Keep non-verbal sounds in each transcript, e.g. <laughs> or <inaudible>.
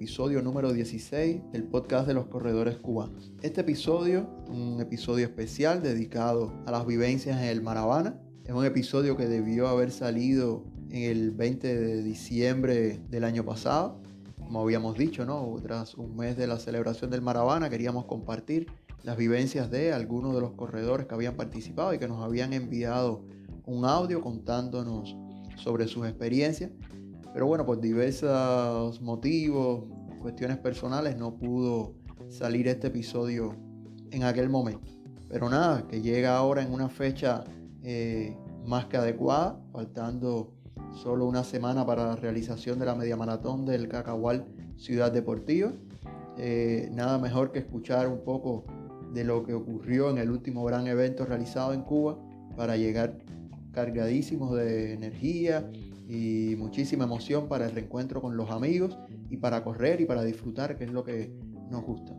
episodio número 16 del podcast de los corredores cubanos. Este episodio, un episodio especial dedicado a las vivencias en el Maravana, es un episodio que debió haber salido en el 20 de diciembre del año pasado. Como habíamos dicho, ¿no? tras un mes de la celebración del Maravana queríamos compartir las vivencias de algunos de los corredores que habían participado y que nos habían enviado un audio contándonos sobre sus experiencias. Pero bueno, por diversos motivos, cuestiones personales, no pudo salir este episodio en aquel momento. Pero nada, que llega ahora en una fecha eh, más que adecuada, faltando solo una semana para la realización de la media maratón del Cacahual Ciudad Deportiva. Eh, nada mejor que escuchar un poco de lo que ocurrió en el último gran evento realizado en Cuba para llegar cargadísimos de energía y muchísima emoción para el reencuentro con los amigos y para correr y para disfrutar, que es lo que nos gusta.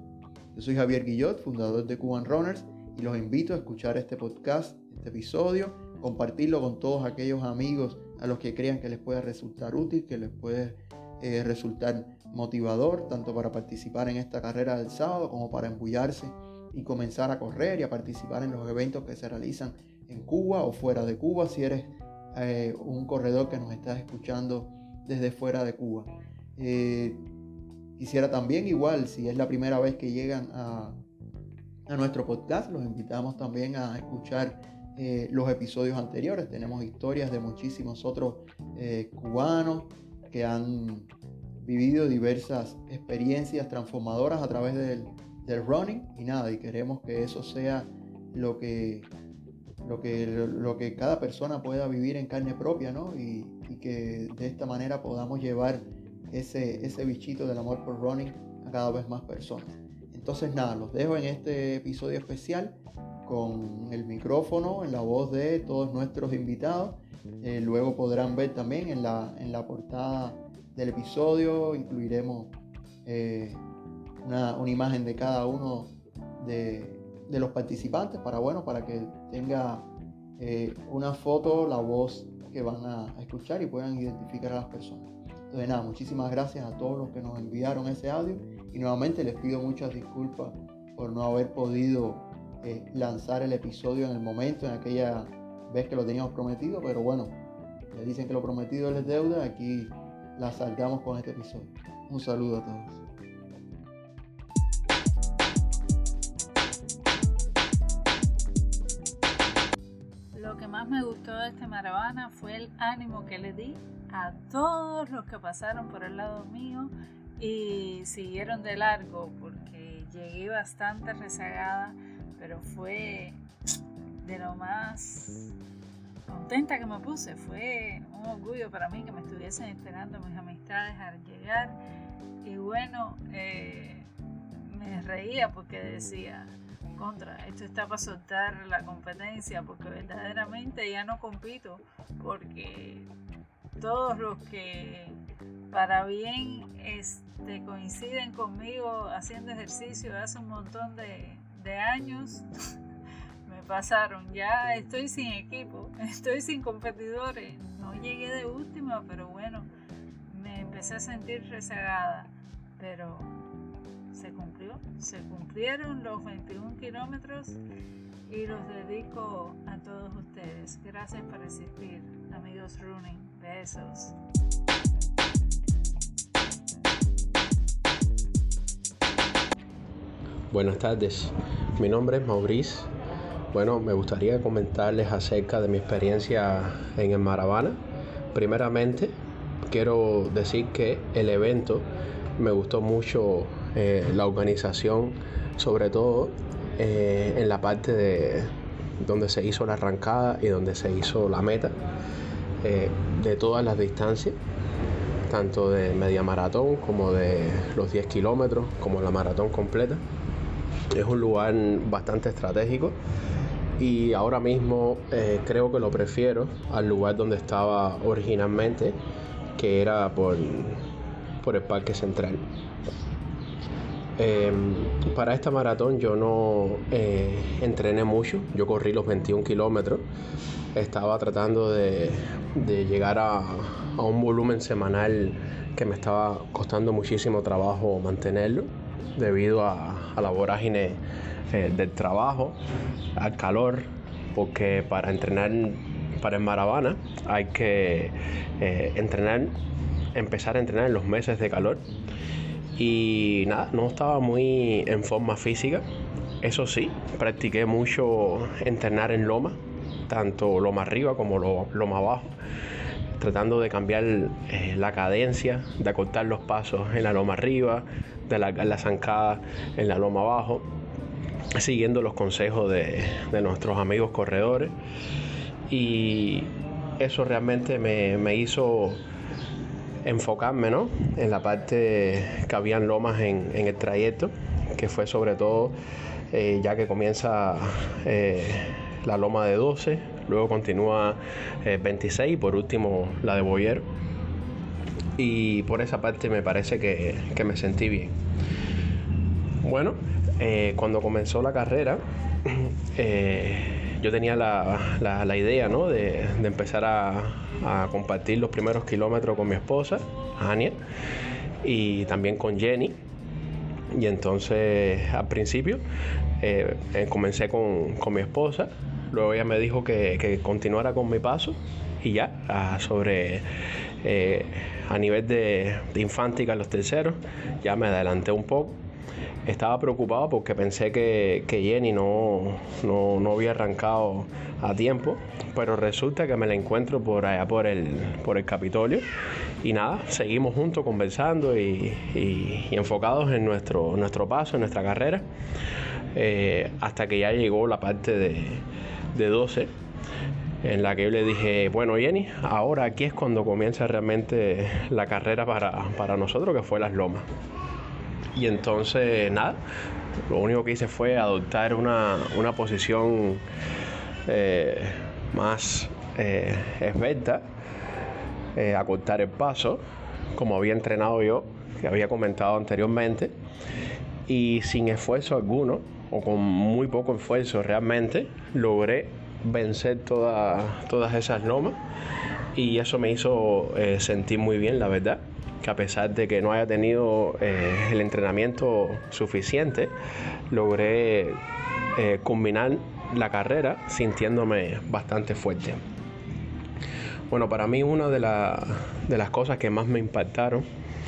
Yo soy Javier Guillot, fundador de Cuban Runners, y los invito a escuchar este podcast, este episodio, compartirlo con todos aquellos amigos a los que crean que les pueda resultar útil, que les puede eh, resultar motivador, tanto para participar en esta carrera del sábado como para embullarse y comenzar a correr y a participar en los eventos que se realizan en Cuba o fuera de Cuba, si eres eh, un corredor que nos estás escuchando desde fuera de Cuba. Eh, quisiera también, igual, si es la primera vez que llegan a, a nuestro podcast, los invitamos también a escuchar eh, los episodios anteriores. Tenemos historias de muchísimos otros cubanos que han vivido diversas experiencias transformadoras a través del, del running y nada, y queremos que eso sea lo que lo que, lo que cada persona pueda vivir en carne propia, ¿no? Y, que de esta manera podamos llevar ese, ese bichito del amor por running a cada vez más personas. Entonces nada, los dejo en este episodio especial con el micrófono en la voz de todos nuestros invitados. Eh, luego podrán ver también en la, en la portada del episodio, incluiremos eh, una, una, imagen de cada uno de, de los participantes para, bueno, para que tenga eh, una foto, la voz que van a, escuchar y puedan identificar a las personas. Entonces nada, muchísimas gracias a todos los que nos enviaron ese audio y nuevamente les pido muchas disculpas por no haber podido eh, lanzar el episodio en el momento, en aquella vez que lo teníamos prometido, pero bueno, le dicen que lo prometido es deuda, aquí la salgamos con este episodio. Un saludo a todos. Me gustó de este Maravana fue el ánimo que le di a todos los que pasaron por el lado mío y siguieron de largo porque llegué bastante rezagada, pero fue de lo más contenta que me puse. Fue un orgullo para mí que me estuviesen esperando mis amistades al llegar. Y bueno, eh, me reía porque decía, esto está para soltar la competencia porque verdaderamente ya no compito porque todos los que para bien este, coinciden conmigo haciendo ejercicio hace un montón de, de años <laughs> me pasaron. Ya estoy sin equipo, <laughs> estoy sin competidores. No llegué de última, pero bueno, me empecé a sentir rezagada. Pero se cumplió, se cumplieron los 21 kilómetros y los dedico a todos ustedes. Gracias por existir, amigos running. Besos. Buenas tardes, mi nombre es Maurice. Bueno, me gustaría comentarles acerca de mi experiencia en el Maravana. Primeramente, quiero decir que el evento me gustó mucho eh, la organización, sobre todo eh, en la parte de donde se hizo la arrancada y donde se hizo la meta eh, de todas las distancias, tanto de media maratón como de los 10 kilómetros, como la maratón completa. Es un lugar bastante estratégico y ahora mismo creo que lo prefiero al lugar donde estaba originalmente, que era por, por el Parque Central. Em, para esta maratón yo no eh, entrené mucho, yo corrí los 21 kilómetros, estaba tratando de, llegar a, un volumen semanal que me estaba costando muchísimo trabajo mantenerlo debido a, la vorágine eh, del trabajo, al calor, porque para entrenar para el Maravana hay que eh, entrenar, empezar a entrenar en los meses de calor. Y nada, no estaba muy en forma física. Eso sí, practiqué mucho entrenar en loma, tanto loma arriba como loma abajo, tratando de cambiar eh, la cadencia, de acortar los pasos en la loma arriba, de alargar la zancada en la loma abajo, siguiendo los consejos de, de nuestros amigos corredores y eso realmente me, hizo enfocarme en la parte que habían lomas en, el trayecto, que fue sobre todo eh, ya que comienza eh, la loma de 12, luego continúa 26 eh, y por último la de Boyer. Y por esa parte me parece que, que me sentí bien. Bueno, cuando comenzó la carrera, <clears throat> yo tenía la, idea de, empezar a, compartir los primeros kilómetros con mi esposa, Ania, y también con Jenny. Y entonces al principio eh, eh, comencé con, mi esposa, luego ella me dijo que, continuara con mi paso y ya sobre eh, a nivel de, de infántica los terceros ya me adelanté un poco estaba preocupado porque pensé que, Jenny no, no, había arrancado a tiempo, pero resulta que me la encuentro por allá por el, por el Capitolio y nada, seguimos juntos conversando y, enfocados en nuestro, nuestro paso, en nuestra carrera, eh, hasta que ya llegó la parte de, de 12 en la que yo le dije, bueno Jenny, ahora aquí es cuando comienza realmente la carrera para, para nosotros, que fue Las Lomas. Y entonces, nada, lo único que hice fue adoptar una, posición eh, más eh, esbelta, eh, acortar el paso, como había entrenado yo, que había comentado anteriormente, y sin esfuerzo alguno, o con muy poco esfuerzo realmente, logré vencer todas esas lomas y eso me hizo eh, sentir muy bien, la verdad que a pesar de que no haya tenido eh, el entrenamiento suficiente, logré eh, combinar la carrera sintiéndome bastante fuerte. Bueno, para mí una de, las cosas que más me impactaron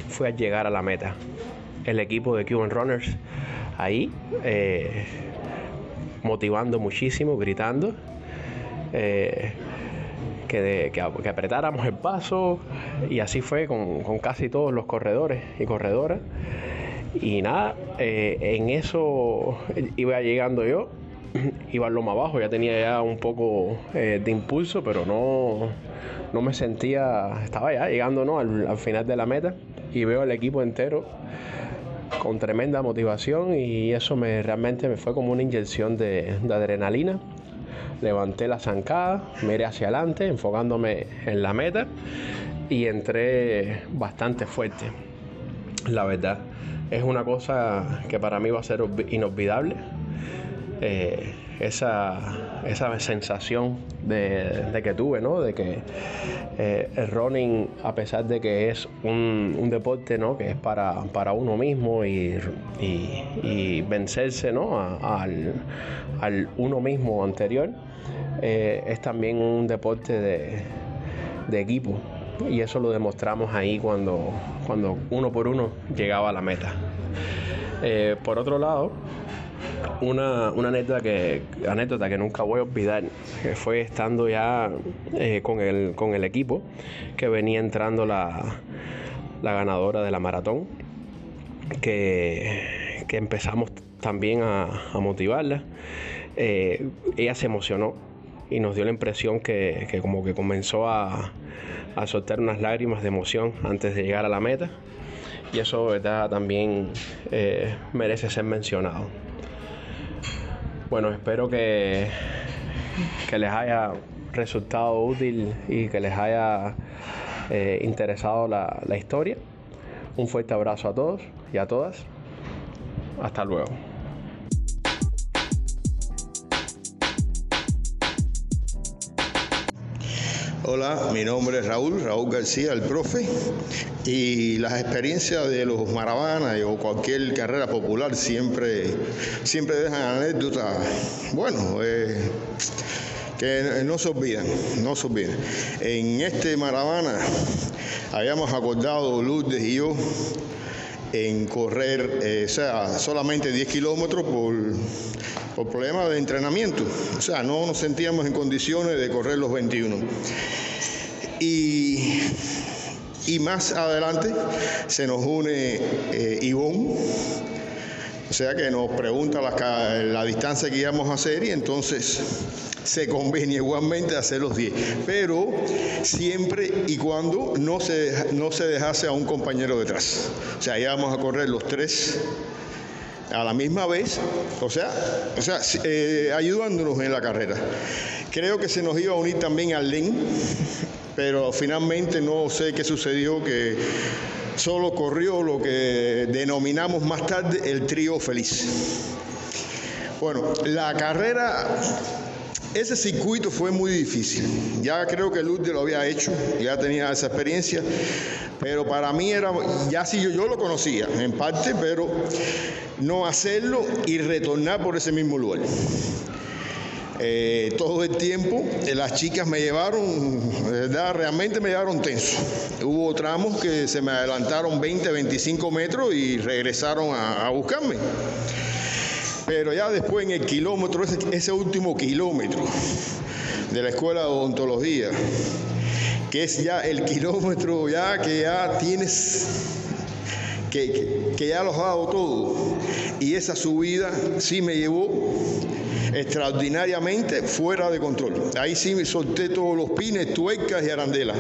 fue llegar a la meta. El equipo de Cuban Runners ahí, eh, motivando muchísimo, gritando que, apretáramos el paso y así fue con, casi todos los corredores y corredoras. Y nada, eh, en eso iba llegando yo, <clears throat> iba al loma abajo, ya tenía ya un poco eh, de impulso, pero no, no me sentía, estaba ya llegando ¿no? al, final de la meta y veo al equipo entero con tremenda motivación y eso me realmente me fue como una inyección de, de adrenalina levanté la zancada, miré hacia adelante, enfocándome en la meta y entré bastante fuerte. La verdad, es una cosa que para mí va a ser inolvidable. Eh, esa, esa, sensación de, que tuve, ¿no? De que eh, el running, a pesar de que es un, deporte, ¿no? Que es para, para uno mismo y, vencerse, ¿no? al, al uno mismo anterior, eh, es también un deporte de, equipo y eso lo demostramos ahí cuando, cuando uno por uno llegaba a la meta. Eh, por otro lado, una, anécdota, que, anécdota que nunca voy a olvidar que fue estando ya eh, con, el, con el equipo que venía entrando la, ganadora de la maratón, que, empezamos también a, motivarla. ella se emocionó y nos dio la impresión que, como que comenzó a, soltar unas lágrimas de emoción antes de llegar a la meta y eso ¿verdad? también eh, merece ser mencionado. Bueno, espero que, que les haya resultado útil y que les haya eh, interesado la, la historia. Un fuerte abrazo a todos y a todas. Hasta luego. Hola, mi nombre es Raúl, Raúl García, el profe, y las experiencias de los maravanas o cualquier carrera popular siempre, siempre dejan anécdotas, bueno, eh, que no se olvidan, no se olvidan. En este maravana habíamos acordado Lourdes y yo en correr, eh, o sea, solamente 10 kilómetros por, por problemas de entrenamiento. O sea, no nos sentíamos en condiciones de correr los 21. Y, y más adelante se nos une eh, Ivonne, o sea que nos pregunta la, distancia que íbamos a hacer y entonces se conviene igualmente hacer los 10, pero siempre y cuando no se, no se dejase a un compañero detrás. O sea, íbamos a correr los tres a la misma vez, o sea, o sea eh, ayudándonos en la carrera. Creo que se nos iba a unir también al LEN, <laughs> pero finalmente no sé qué sucedió, que solo corrió lo que denominamos más tarde el trío feliz. Bueno, la carrera ese circuito fue muy difícil. Ya creo que Lourdes lo había hecho, ya tenía esa experiencia, pero para mí era, ya sí yo, lo conocía en parte, pero no hacerlo y retornar por ese mismo lugar. Eh, todo el tiempo eh, las chicas me llevaron, ¿verdad? realmente me llevaron tenso. Hubo tramos que se me adelantaron 20, 25 metros y regresaron a buscarme. Pero ya después en el kilómetro, ese, último kilómetro de la escuela de odontología, que es ya el kilómetro ya que ya tienes, que, ya lo has dado todo. Y esa subida sí me llevó extraordinariamente fuera de control. Ahí sí me solté todos los pines, tuercas y arandelas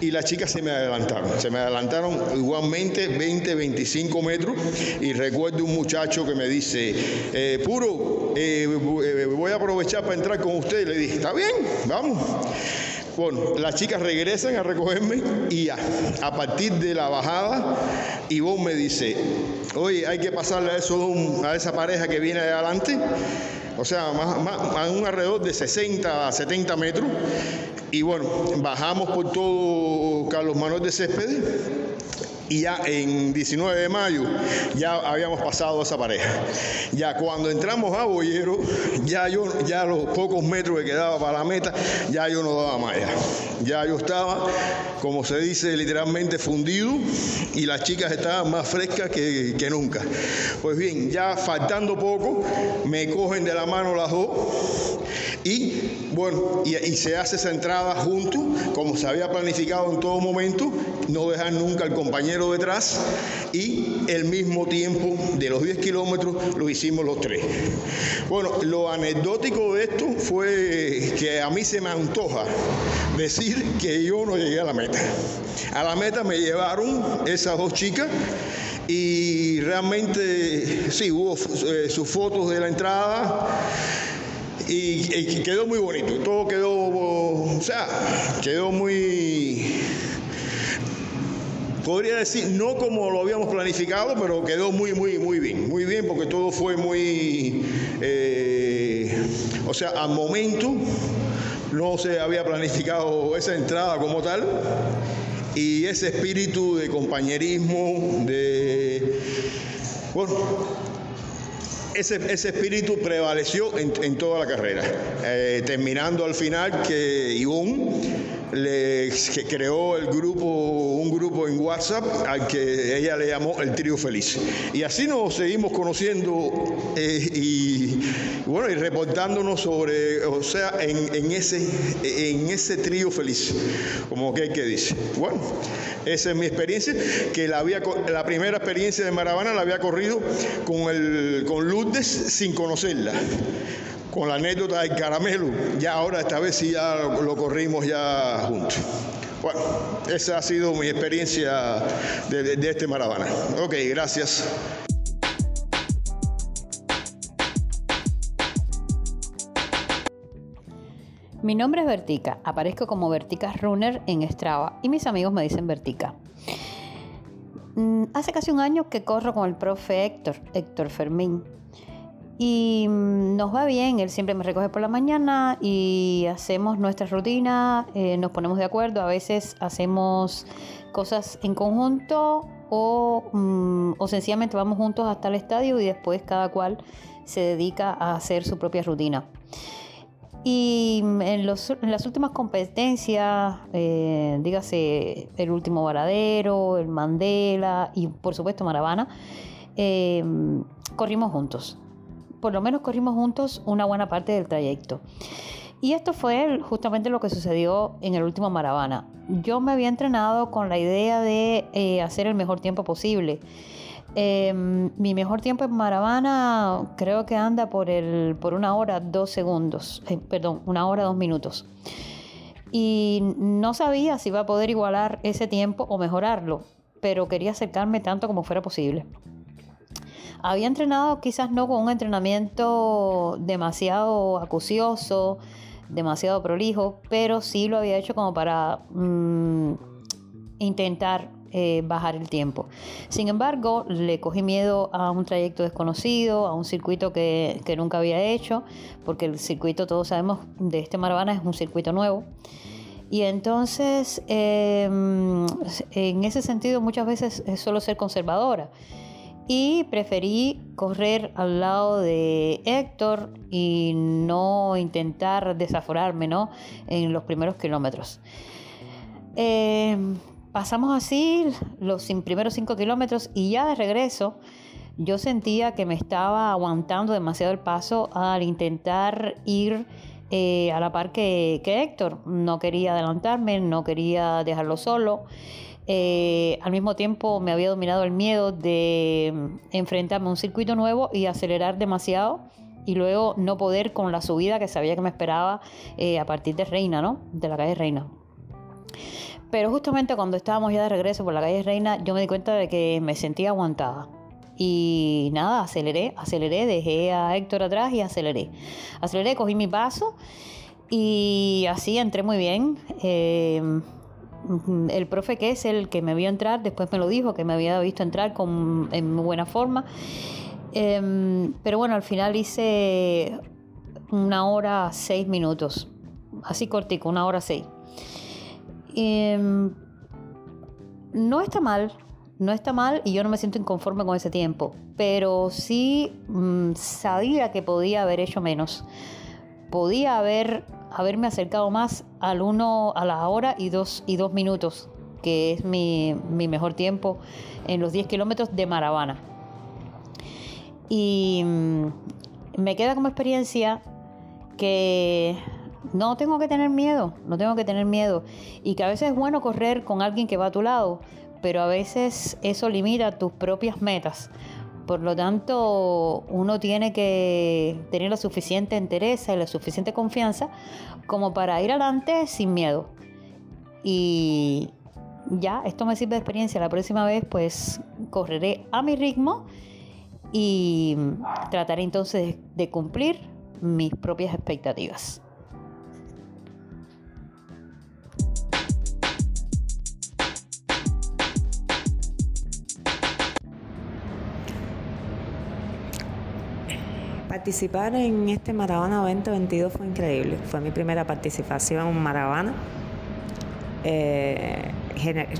y las chicas se me adelantaron. Se me adelantaron igualmente 20, 25 metros y recuerdo un muchacho que me dice, eh, puro, eh, eh, voy a aprovechar para entrar con usted. Le dije, está bien, vamos. Bueno, las chicas regresan a recogerme y ya, a partir de la bajada, Ivonne me dice, oye, hay que pasarle a, eso, a esa pareja que viene de adelante, o sea, a un alrededor de 60 a 70 metros, y bueno, bajamos por todo Carlos Manuel de Céspedes y ya en 19 de mayo ya habíamos pasado esa pareja. Ya cuando entramos a Boyero, ya yo, ya los pocos metros que quedaba para la meta, ya yo no daba más. Ya, yo estaba, como se dice literalmente, fundido y las chicas estaban más frescas que, que nunca. Pues bien, ya faltando poco, me cogen de la mano las dos y bueno, y, se hace esa entrada junto, como se había planificado en todo momento, no dejar nunca al compañero detrás y el mismo tiempo de los 10 kilómetros lo hicimos los tres. Bueno, lo anecdótico de esto fue que a mí se me antoja decir que yo no llegué a la meta. A la meta me llevaron esas dos chicas y realmente sí, hubo eh, sus fotos de la entrada y, quedó muy bonito. Todo quedó, o sea, quedó muy, podría decir, no como lo habíamos planificado, pero quedó muy, muy, muy bien. Muy bien porque todo fue muy, eh, o sea, al momento no se había planificado esa entrada como tal y ese espíritu de compañerismo, de, bueno, ese, espíritu prevaleció en, toda la carrera, eh, terminando al final que Ivonne le creó el grupo, un grupo en WhatsApp al que ella le llamó el trío feliz. Y así nos seguimos conociendo eh, y bueno, y reportándonos sobre, o sea, en, ese, en ese trío feliz, como que que dice. Bueno, esa es mi experiencia, que la, había, la primera experiencia de Maravana la había corrido con, el, con Lourdes sin conocerla con la anécdota del caramelo. Ya ahora, esta vez sí ya lo, corrimos ya juntos. Bueno, esa ha sido mi experiencia de, este maravana. Ok, gracias. Mi nombre es Vertica, aparezco como Vertica Runner en Strava y mis amigos me dicen Vertica. Mm, hace casi un año que corro con el profe Héctor, Héctor Fermín, Y mm, nos va bien, él siempre me recoge por la mañana y hacemos nuestra rutina, eh, nos ponemos de acuerdo, a veces hacemos cosas en conjunto o, mm, o sencillamente vamos juntos hasta el estadio y después cada cual se dedica a hacer su propia rutina. Y en, los, en las últimas competencias, eh, dígase el último Varadero, el Mandela y por supuesto Maravana, eh, corrimos juntos. Por lo menos corrimos juntos una buena parte del trayecto. Y esto fue justamente lo que sucedió en el último Maravana. Yo me había entrenado con la idea de eh, hacer el mejor tiempo posible. Em, mi mejor tiempo en Maravana creo que anda por, el, por una hora, dos segundos, eh, perdón, una hora, dos minutos. Y no sabía si iba a poder igualar ese tiempo o mejorarlo, pero quería acercarme tanto como fuera posible. Había entrenado quizás no con un entrenamiento demasiado acucioso, demasiado prolijo, pero sí lo había hecho como para mm, intentar eh, bajar el tiempo. Sin embargo, le cogí miedo a un trayecto desconocido, a un circuito que, nunca había hecho, porque el circuito, todos sabemos, de este Maravana es un circuito nuevo. Y entonces, em, en ese sentido, muchas veces es solo ser conservadora. Y preferí correr al lado de Héctor y no intentar desaforarme ¿no? en los primeros kilómetros. Eh, Pasamos así los primeros cinco kilómetros y ya de regreso yo sentía que me estaba aguantando demasiado el paso al intentar ir eh, a la par que, Héctor. No quería adelantarme, no quería dejarlo solo. Eh, al mismo tiempo me había dominado el miedo de enfrentarme a un circuito nuevo y acelerar demasiado y luego no poder con la subida que sabía que me esperaba eh, a partir de Reina, ¿no? De la calle Reina. Pero justamente cuando estábamos ya de regreso por la calle Reina, yo me di cuenta de que me sentía aguantada. Y nada, aceleré, aceleré, dejé a Héctor atrás y aceleré. Aceleré, cogí mi paso y así entré muy bien. Eh, el profe que es el que me vio entrar, después me lo dijo, que me había visto entrar con, en buena forma. Em, pero bueno, al final hice una hora seis minutos, así cortico, una hora seis. Em, no está mal, no está mal y yo no me siento inconforme con ese tiempo, pero sí mm, sabía que podía haber hecho menos. Podía haber, haberme acercado más al uno a la hora y dos, y dos minutos, que es mi, mi mejor tiempo en los 10 kilómetros de Maravana. Y mm, me queda como experiencia que no tengo que tener miedo, no tengo que tener miedo. Y que a veces es bueno correr con alguien que va a tu lado, pero a veces eso limita tus propias metas. Por lo tanto, uno tiene que tener la suficiente entereza y la suficiente confianza como para ir adelante sin miedo. Y ya, esto me sirve de experiencia. La próxima vez, pues, correré a mi ritmo y trataré entonces de cumplir mis propias expectativas. Participar en este Maravana 2022 fue increíble. Fue mi primera participación en Maravana. Eh,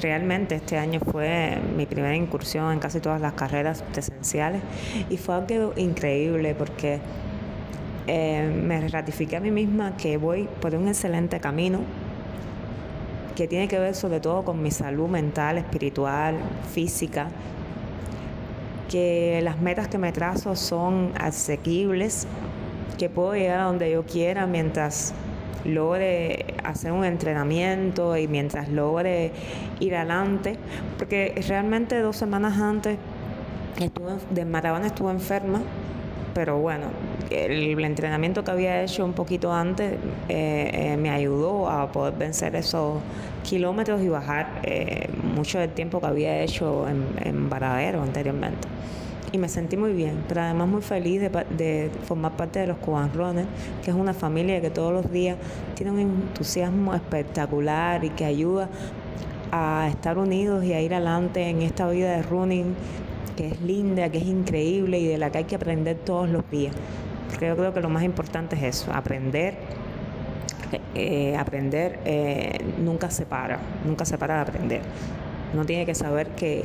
realmente este año fue mi primera incursión en casi todas las carreras esenciales y fue algo increíble porque eh, me ratifiqué a mí misma que voy por un excelente camino que tiene que ver sobre todo con mi salud mental, espiritual, física que las metas que me trazo son asequibles, que puedo llegar a donde yo quiera mientras logre hacer un entrenamiento y mientras logre ir adelante, porque realmente dos semanas antes estuve, de Maravana estuve enferma, pero bueno, el, entrenamiento que había hecho un poquito antes eh, eh, me ayudó a poder vencer esos kilómetros y bajar eh, mucho del tiempo que había hecho en, en Varadero anteriormente y me sentí muy bien, pero además muy feliz de, formar parte de los Cuban Runners, que es una familia que todos los días tiene un entusiasmo espectacular y que ayuda a estar unidos y a ir adelante en esta vida de running que es linda, que es increíble y de la que hay que aprender todos los días. Porque yo creo que lo más importante es eso, aprender. Eh, aprender eh, nunca se para, nunca se para de aprender. Uno tiene que saber que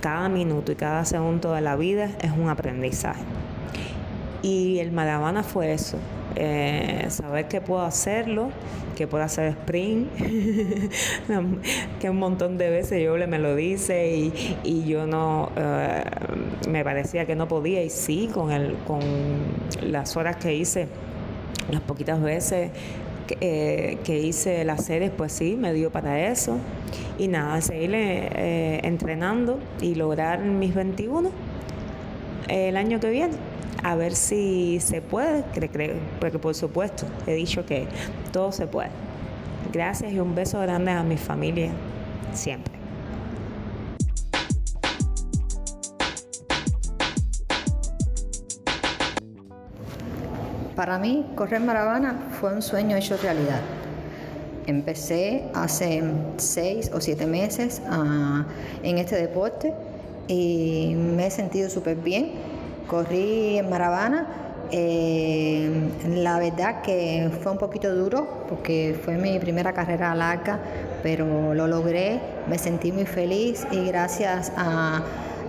cada minuto y cada segundo de la vida es un aprendizaje. Y el Maravana fue eso, eh, saber que puedo hacerlo, que puedo hacer sprint, <laughs> que un montón de veces yo me lo dice y, yo no, eh, me parecía que no podía. Y sí, con, el, con las horas que hice, las poquitas veces que, eh, hice las series, pues sí, me dio para eso. Y nada, seguir entrenando y lograr mis 21 el año que viene a ver si se puede, porque por supuesto he dicho que todo se puede. Gracias y un beso grande a mi familia siempre. Para mí, correr maravana fue un sueño hecho realidad. Empecé hace seis o siete meses ah, en este deporte y me he sentido súper bien corrí en Maravana. Eh, la verdad que fue un poquito duro porque fue mi primera carrera larga, pero lo logré, me sentí muy feliz y gracias a,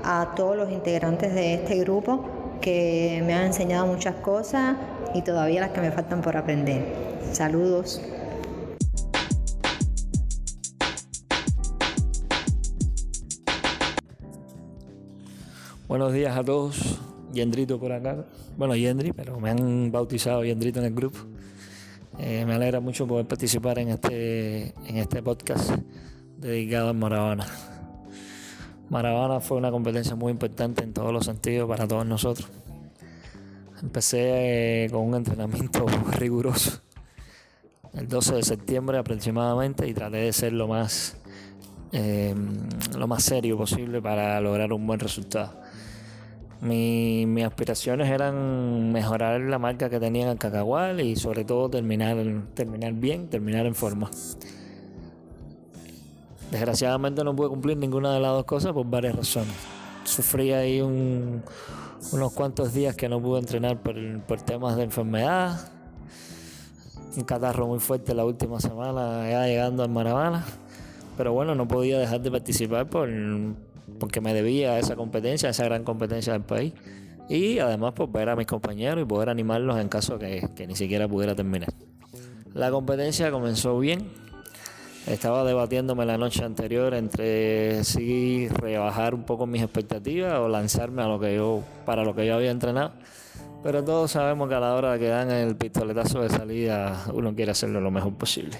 a todos los integrantes de este grupo que me han enseñado muchas cosas y todavía las que me faltan por aprender. Saludos. Buenos días a todos. Yendrito por acá. Bueno, Yendri, pero me han bautizado Yendrito en el grupo. Eh, me alegra mucho poder participar en este, en este podcast dedicado a Maravana. Maravana fue una competencia muy importante en todos los sentidos para todos nosotros. Empecé eh, con un entrenamiento <laughs> riguroso el 12 de septiembre aproximadamente y traté de ser lo más, eh, lo más serio posible para lograr un buen resultado. Mi, mis aspiraciones eran mejorar la marca que tenía en el cacahual y sobre todo terminar, terminar bien, terminar en forma. Desgraciadamente no pude cumplir ninguna de las dos cosas por varias razones. Sufrí ahí unos cuantos días que no pude entrenar por, por temas de enfermedad. Un catarro muy fuerte la última semana ya llegando al Maravana. Pero bueno, no podía dejar de participar por, porque me debía a esa competencia, a esa gran competencia del país. Y además pues, ver a mis compañeros y poder animarlos en caso que, que ni siquiera pudiera terminar. La competencia comenzó bien. Estaba debatiéndome la noche anterior entre si rebajar un poco mis expectativas o lanzarme a lo que yo, para lo que yo había entrenado. Pero todos sabemos que a la hora que dan el pistoletazo de salida uno quiere hacerlo lo mejor posible.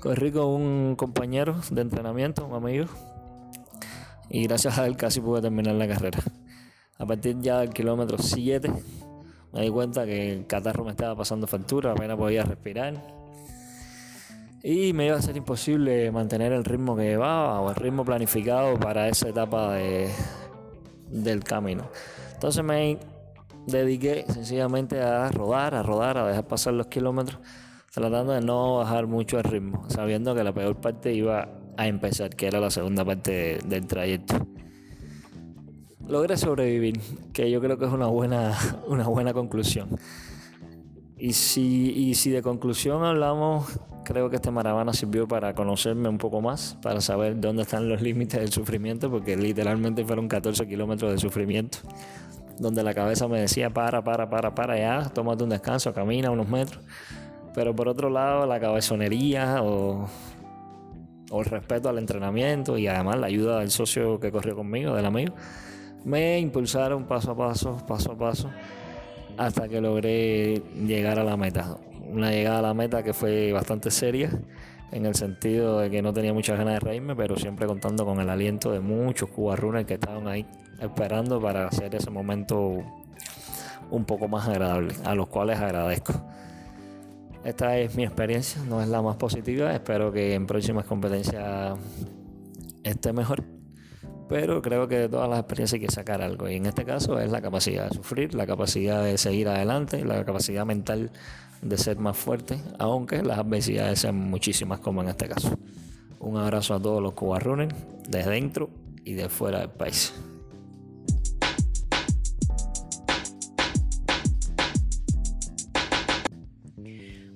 Corrí con un compañero de entrenamiento, un amigo, y gracias a él casi pude terminar la carrera. A partir ya del kilómetro 7 me di cuenta que el catarro me estaba pasando factura, apenas podía respirar y me iba a ser imposible mantener el ritmo que llevaba o el ritmo planificado para esa etapa de, del camino. Entonces me dediqué sencillamente a rodar, a rodar, a dejar pasar los kilómetros, tratando de no bajar mucho el ritmo, sabiendo que la peor parte iba a empezar, que era la segunda parte del trayecto. Logré sobrevivir, que yo creo que es una buena, <laughs> una buena conclusión. Y si, y si de conclusión hablamos, creo que este maravana sirvió para conocerme un poco más, para saber dónde están los límites del sufrimiento, porque literalmente fueron 14 kilómetros de sufrimiento, donde la cabeza me decía, para, para, para, para, ya, tómate un descanso, camina unos metros. Pero por otro lado, la cabezonería o o el respeto al entrenamiento y además la ayuda del socio que corrió conmigo, del amigo, me impulsaron paso a paso, paso a paso, hasta que logré llegar a la meta. Una llegada a la meta que fue bastante seria, en el sentido de que no tenía muchas ganas de reírme, pero siempre contando con el aliento de muchos cubarrunes que estaban ahí esperando para hacer ese momento un poco más agradable, a los cuales agradezco. Esta es mi experiencia, no es la más positiva. Espero que en próximas competencias esté mejor. Pero creo que de todas las experiencias hay que sacar algo. Y en este caso es la capacidad de sufrir, la capacidad de seguir adelante, la capacidad mental de ser más fuerte, aunque las adversidades sean muchísimas como en este caso. Un abrazo a todos los cubarrones, de dentro y de fuera del país.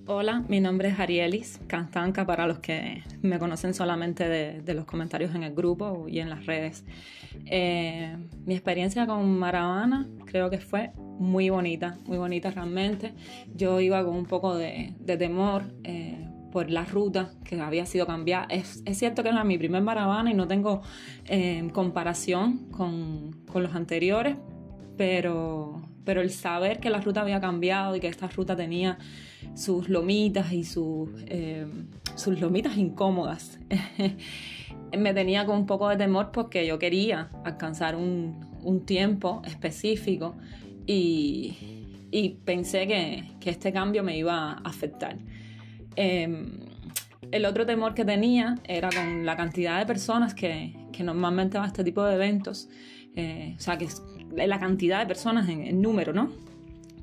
Hola, mi nombre es Arielis Cantanca para los que me conocen solamente de, los comentarios en el grupo y en las redes. Eh, mi experiencia con Maravana creo que fue muy bonita, muy bonita realmente. Yo iba con un poco de, temor eh, por la ruta que había sido cambiada. Es, cierto que era mi primer Maravana y no tengo eh, comparación con, con los anteriores, pero, pero el saber que la ruta había cambiado y que esta ruta tenía sus lomitas y sus, eh, sus lomitas incómodas. <laughs> me tenía con un poco de temor porque yo quería alcanzar un, un tiempo específico y, y pensé que, que, este cambio me iba a afectar. Em, el otro temor que tenía era con la cantidad de personas que, que normalmente va a este tipo de eventos, eh, o sea, que la cantidad de personas en, número, ¿no?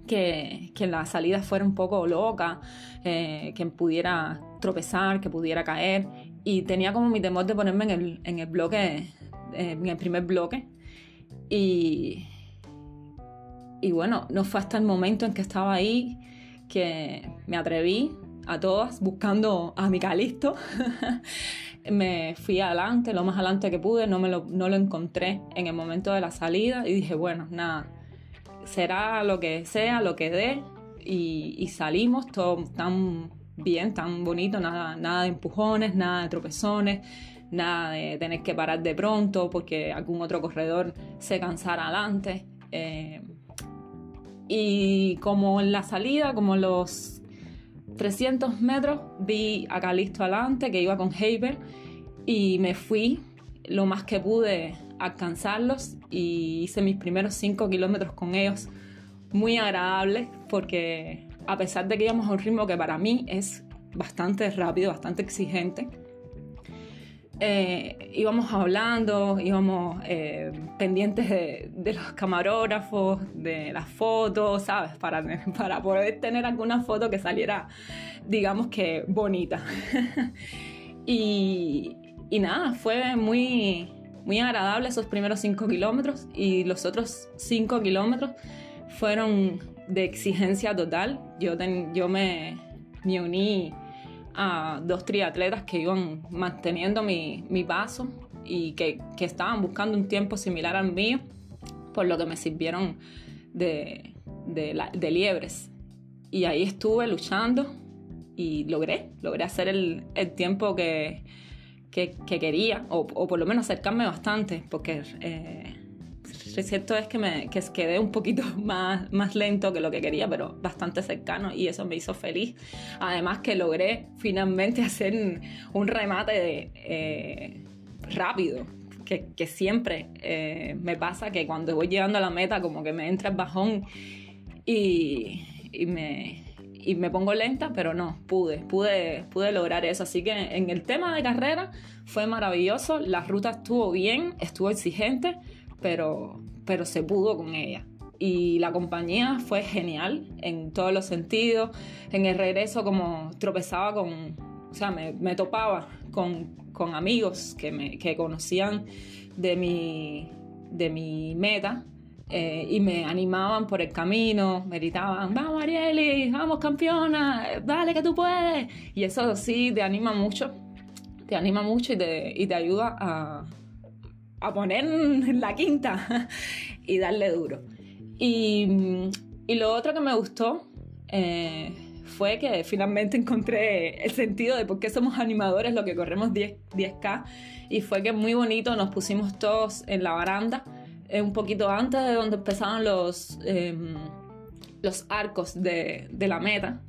que, que la salida fuera un poco loca, eh, que pudiera tropezar, que pudiera caer. Y tenía como mi temor de ponerme en el, en el bloque, eh, en el primer bloque. Y, y bueno, no fue hasta el momento en que estaba ahí que me atreví a todas buscando a mi Calisto. <laughs> me fui adelante, lo más adelante que pude, no, me lo, no lo encontré en el momento de la salida y dije, bueno, nada, será lo que sea, lo que dé, y, salimos todo tan bien, tan bonito, nada, nada de empujones, nada de tropezones, nada de tener que parar de pronto porque algún otro corredor se cansara adelante. Eh, y como en la salida, como los 300 metros, vi a Calisto adelante que iba con Haber y me fui lo más que pude alcanzarlos y hice mis primeros 5 kilómetros con ellos. Muy agradables porque a pesar de que íbamos a un ritmo que para mí es bastante rápido, bastante exigente, eh, íbamos hablando, íbamos eh, pendientes de, los camarógrafos, de las fotos, ¿sabes? Para, <laughs> para poder tener alguna foto que saliera, digamos que bonita. <laughs> y, y nada, fue muy, muy agradable esos primeros 5 kilómetros y los otros 5 kilómetros fueron de exigencia total. Yo, yo me, me, uní a dos triatletas que iban manteniendo mi, mi paso y que, que, estaban buscando un tiempo similar al mío, por lo que me sirvieron de, de, liebres. Y ahí estuve luchando y logré, logré hacer el, el tiempo que, que, quería, o, por lo menos acercarme bastante, porque eh, es cierto es que me que quedé un poquito <laughs> más, más lento que lo que quería, pero bastante cercano y eso me hizo feliz. Además que logré finalmente <laughs> hacer un remate eh, rápido, que, que siempre eh, me pasa que cuando voy llegando a la meta como que me entra el bajón y, y me, y me pongo lenta, pero no, pude, pude, pude lograr eso. Así que en el tema de carrera fue maravilloso, la ruta estuvo bien, estuvo exigente, pero, pero se pudo con ella. Y la compañía fue genial en todos los sentidos. En el regreso como tropezaba con, o sea, me, topaba con, con, amigos que, me, que conocían de mi, de mi meta eh, y me animaban por el camino, me gritaban, vamos Arieli, vamos campeona, dale que tú puedes. Y eso sí te anima mucho, te anima mucho y te, y te ayuda a, a poner la quinta y darle duro. Y, y, lo otro que me gustó eh, fue que finalmente encontré el sentido de por qué somos animadores, lo que corremos 10, 10K, y fue que muy bonito nos pusimos todos en la baranda eh, un poquito antes de donde empezaban los, em, los arcos de, de, la meta,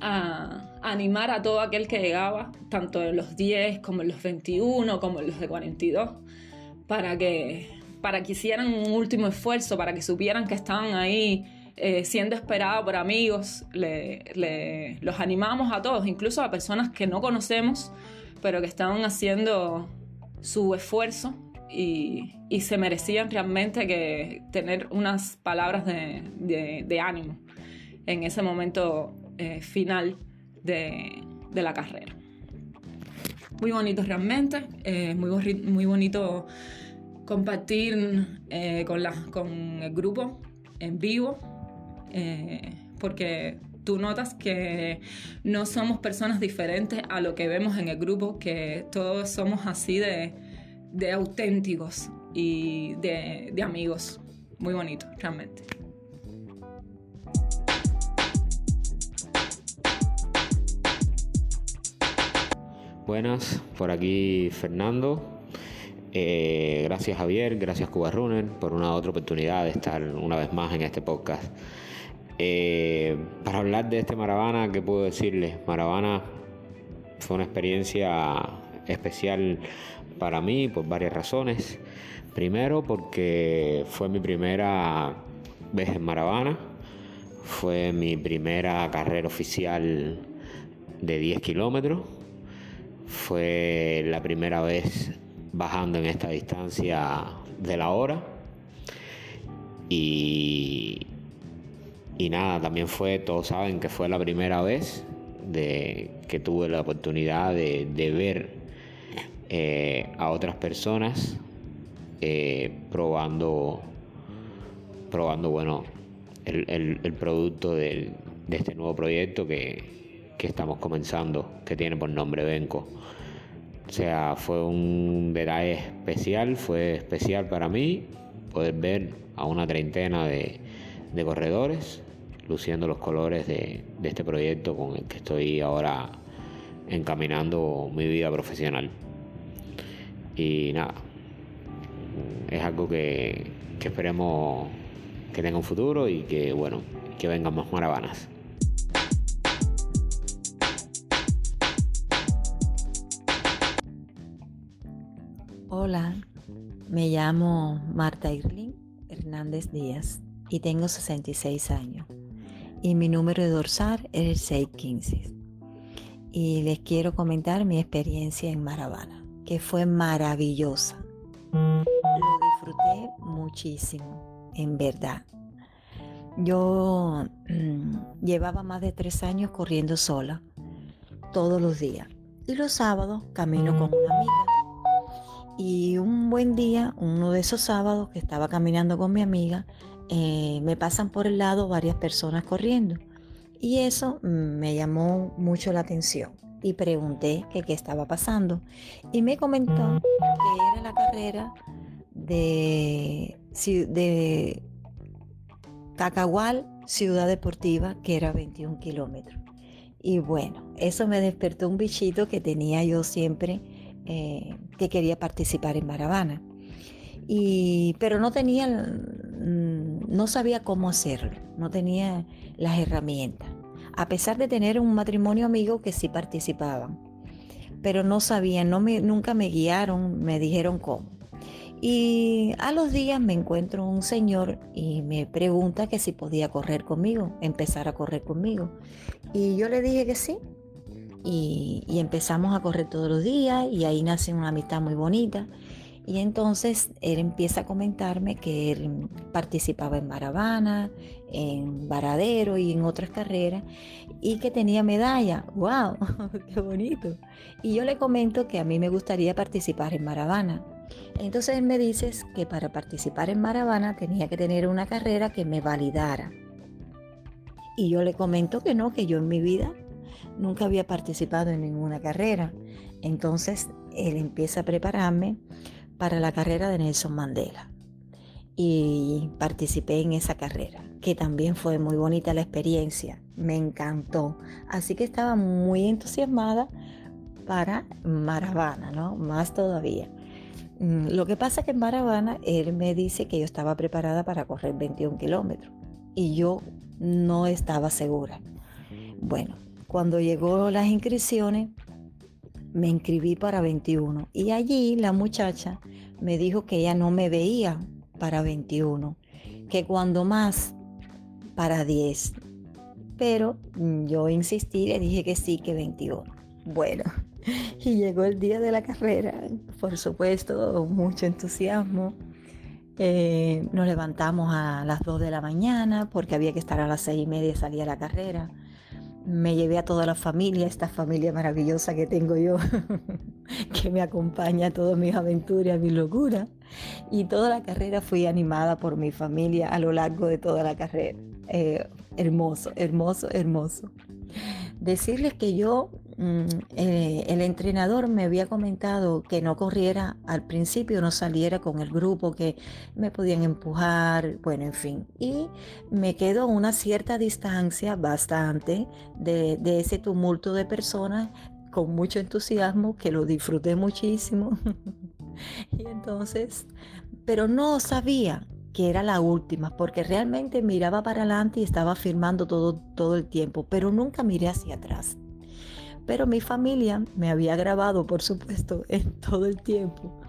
a, animar a todo aquel que llegaba, tanto en los 10 como en los 21, como en los de 42, para que, para que hicieran un último esfuerzo, para que supieran que estaban ahí eh, siendo esperados por amigos. Le, los animamos a todos, incluso a personas que no conocemos, pero que estaban haciendo su esfuerzo y, se merecían realmente que tener unas palabras de, ánimo en ese momento eh, final de, la carrera. Muy bonito realmente, eh, muy, muy bonito compartir eh, con, la, con el grupo en vivo, porque tú notas que no somos personas diferentes a lo que vemos en el grupo, que todos somos así de, de auténticos y de, de amigos. Muy bonito, realmente. Buenas, por aquí Fernando. Eh, gracias Javier, gracias Cuba Runner por una otra oportunidad de estar una vez más en este podcast. Eh, para hablar de este Maravana, ¿qué puedo decirles? Maravana fue una experiencia especial para mí por varias razones. Primero porque fue mi primera vez en Maravana, fue mi primera carrera oficial de 10 kilómetros, fue la primera vez bajando en esta distancia de la hora. Y, y nada, también fue, todos saben que fue la primera vez de, que tuve la oportunidad de, ver eh, a otras personas eh, probando, probando bueno, el, producto de este nuevo proyecto que, que, estamos comenzando, que tiene por nombre Benco. O sea, fue un detalle especial, fue especial para mí poder ver a una treintena de, de corredores luciendo los colores de, de este proyecto con el que estoy ahora encaminando mi vida profesional. Y nada, es algo que, esperemos que tenga un futuro y que, bueno, que vengan más maravanas. Hola, me llamo Marta Irlin Hernández Díaz y tengo 66 años. Y mi número de dorsal es el 615. Y les quiero comentar mi experiencia en Maravana, que fue maravillosa. Lo disfruté muchísimo, en verdad. Yo mm, llevaba más de tres años corriendo sola, todos los días. Y los sábados camino con una amiga. Y un buen día, uno de esos sábados que estaba caminando con mi amiga, eh, me pasan por el lado varias personas corriendo. Y eso mm, me llamó mucho la atención y pregunté qué estaba pasando. Y me comentó que era la carrera de, de Cacahual, Ciudad Deportiva, que era 21 kilómetros. Y bueno, eso me despertó un bichito que tenía yo siempre, eh, que quería participar en Maravana. Y, pero no tenía, mm, no sabía cómo hacerlo, no tenía las herramientas a pesar de tener un matrimonio amigo que sí participaban. Pero no sabían, no me, nunca me guiaron, me dijeron cómo. Y a los días me encuentro un señor y me pregunta que si podía correr conmigo, empezar a correr conmigo. Y yo le dije que sí. Y, empezamos a correr todos los días y ahí nace una amistad muy bonita. Y entonces él empieza a comentarme que él participaba en Maravana, en Varadero y en otras carreras y que tenía medalla. ¡Wow! <laughs> ¡Qué bonito! Y yo le comento que a mí me gustaría participar en Maravana. Entonces él me dice que para participar en Maravana tenía que tener una carrera que me validara. Y yo le comento que no, que yo en mi vida nunca había participado en ninguna carrera. Entonces él empieza a prepararme para la carrera de Nelson Mandela y participé en esa carrera, que también fue muy bonita la experiencia, me encantó. Así que estaba muy entusiasmada para Maravana, ¿no? Más todavía. Mm, lo que pasa es que en Maravana él me dice que yo estaba preparada para correr 21 kilómetros y yo no estaba segura. Bueno, cuando llegó las inscripciones, me inscribí para 21 y allí la muchacha me dijo que ella no me veía para 21, que cuando más para 10. Pero yo insistí, le dije que sí, que 21. Bueno, <laughs> y llegó el día de la carrera, por supuesto, mucho entusiasmo. Eh, nos levantamos a las 2 de la mañana porque había que estar a las 6 y media, salía la carrera me llevé a toda la familia, esta familia maravillosa que tengo yo, <laughs> que me acompaña a todas mis aventuras, mis locuras. Y toda la carrera fui animada por mi familia a lo largo de toda la carrera. Eh, hermoso, hermoso, hermoso. Decirles que yo, eh, el entrenador me había comentado que no corriera al principio, no saliera con el grupo, que me podían empujar, bueno, en fin. Y me quedo una cierta distancia, bastante, de, de ese tumulto de personas con mucho entusiasmo, que lo disfruté muchísimo. <laughs> y entonces, pero no sabía que era la última, porque realmente miraba para adelante y estaba firmando todo, todo el tiempo, pero nunca miré hacia atrás. Pero mi familia me había grabado, por supuesto, <laughs> en todo el tiempo.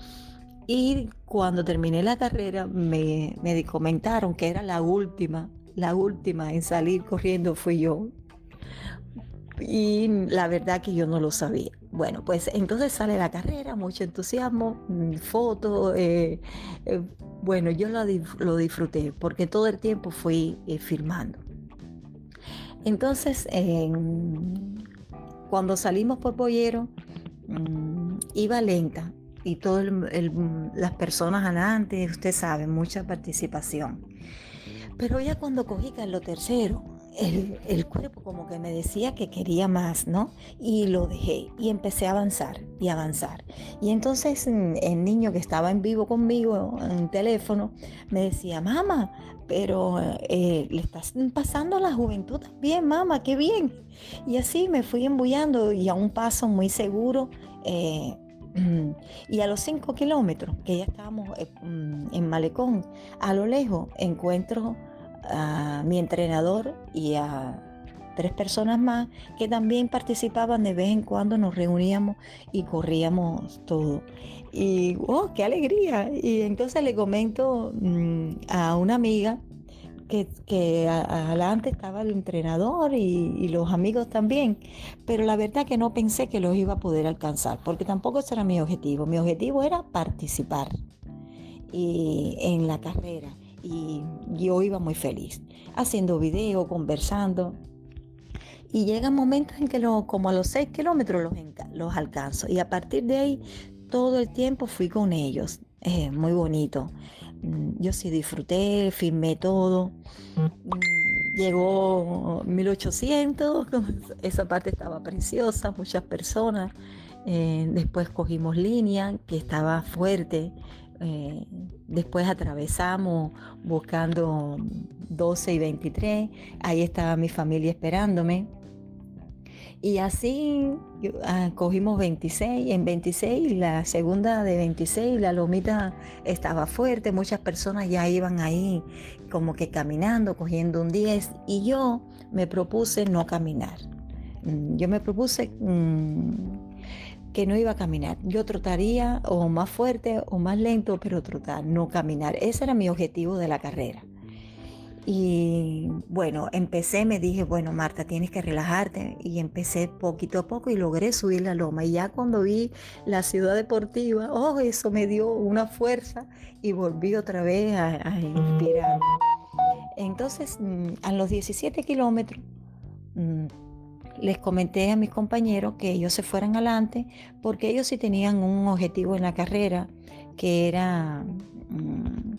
Y cuando terminé la carrera me, me comentaron que era la última, la última en salir corriendo fui yo. Y la verdad que yo no lo sabía. Bueno, pues entonces sale la carrera, mucho entusiasmo, mm, fotos, eh, eh, bueno, yo lo, disfruté porque todo el tiempo fui eh, filmando. Entonces, cuando salimos por Boyero, mm, iba lenta y todas las personas adelante, usted sabe, mucha participación. Pero ya cuando cogí lo tercero, el, cuerpo como que me decía que quería más, ¿no? Y lo dejé y empecé a avanzar y avanzar. Y entonces mm, el niño que estaba en vivo conmigo en teléfono me decía, mamá, pero eh, le estás pasando la juventud también, mamá, qué bien. Y así me fui embullando y a un paso muy seguro. Eh, <clears throat> y a los cinco kilómetros, que ya estábamos eh, mm, en Malecón, a lo lejos encuentro a mi entrenador y a tres personas más que también participaban de vez en cuando nos reuníamos y corríamos todo. Y oh qué alegría. Y entonces le comento mm, a una amiga que, que adelante estaba el entrenador y, los amigos también, pero la verdad que no pensé que los iba a poder alcanzar, porque tampoco ese era mi objetivo. Mi objetivo era participar y, en la carrera y yo iba muy feliz, haciendo video, conversando. Y llega un momento en que lo, como a los 6 kilómetros los, los alcanzo. Y a partir de ahí todo el tiempo fui con ellos. muy bonito. Mm, yo sí disfruté, filmé todo. Mm, llegó 1800, <laughs> esa parte estaba preciosa, muchas personas. Eh, después cogimos línea, que estaba fuerte. Eh, después atravesamos buscando 12 y 23. Ahí estaba mi familia esperándome. Y así ah, cogimos 26. En 26, la segunda de 26, la lomita estaba fuerte. Muchas personas ya iban ahí como que caminando, cogiendo un 10. Y yo me propuse no caminar. Mm, yo me propuse... Mm, que no iba a caminar. Yo trotaría o más fuerte o más lento, pero trotar, no caminar. Ese era mi objetivo de la carrera. Y bueno, empecé, me dije, bueno, Marta, tienes que relajarte. Y empecé poquito a poco y logré subir la loma. Y ya cuando vi la ciudad deportiva, oh, eso me dio una fuerza y volví otra vez a, a inspirar. Entonces, mm, a los 17 kilómetros, mm, les comenté a mis compañeros que ellos se fueran adelante porque ellos sí tenían un objetivo en la carrera que era mm,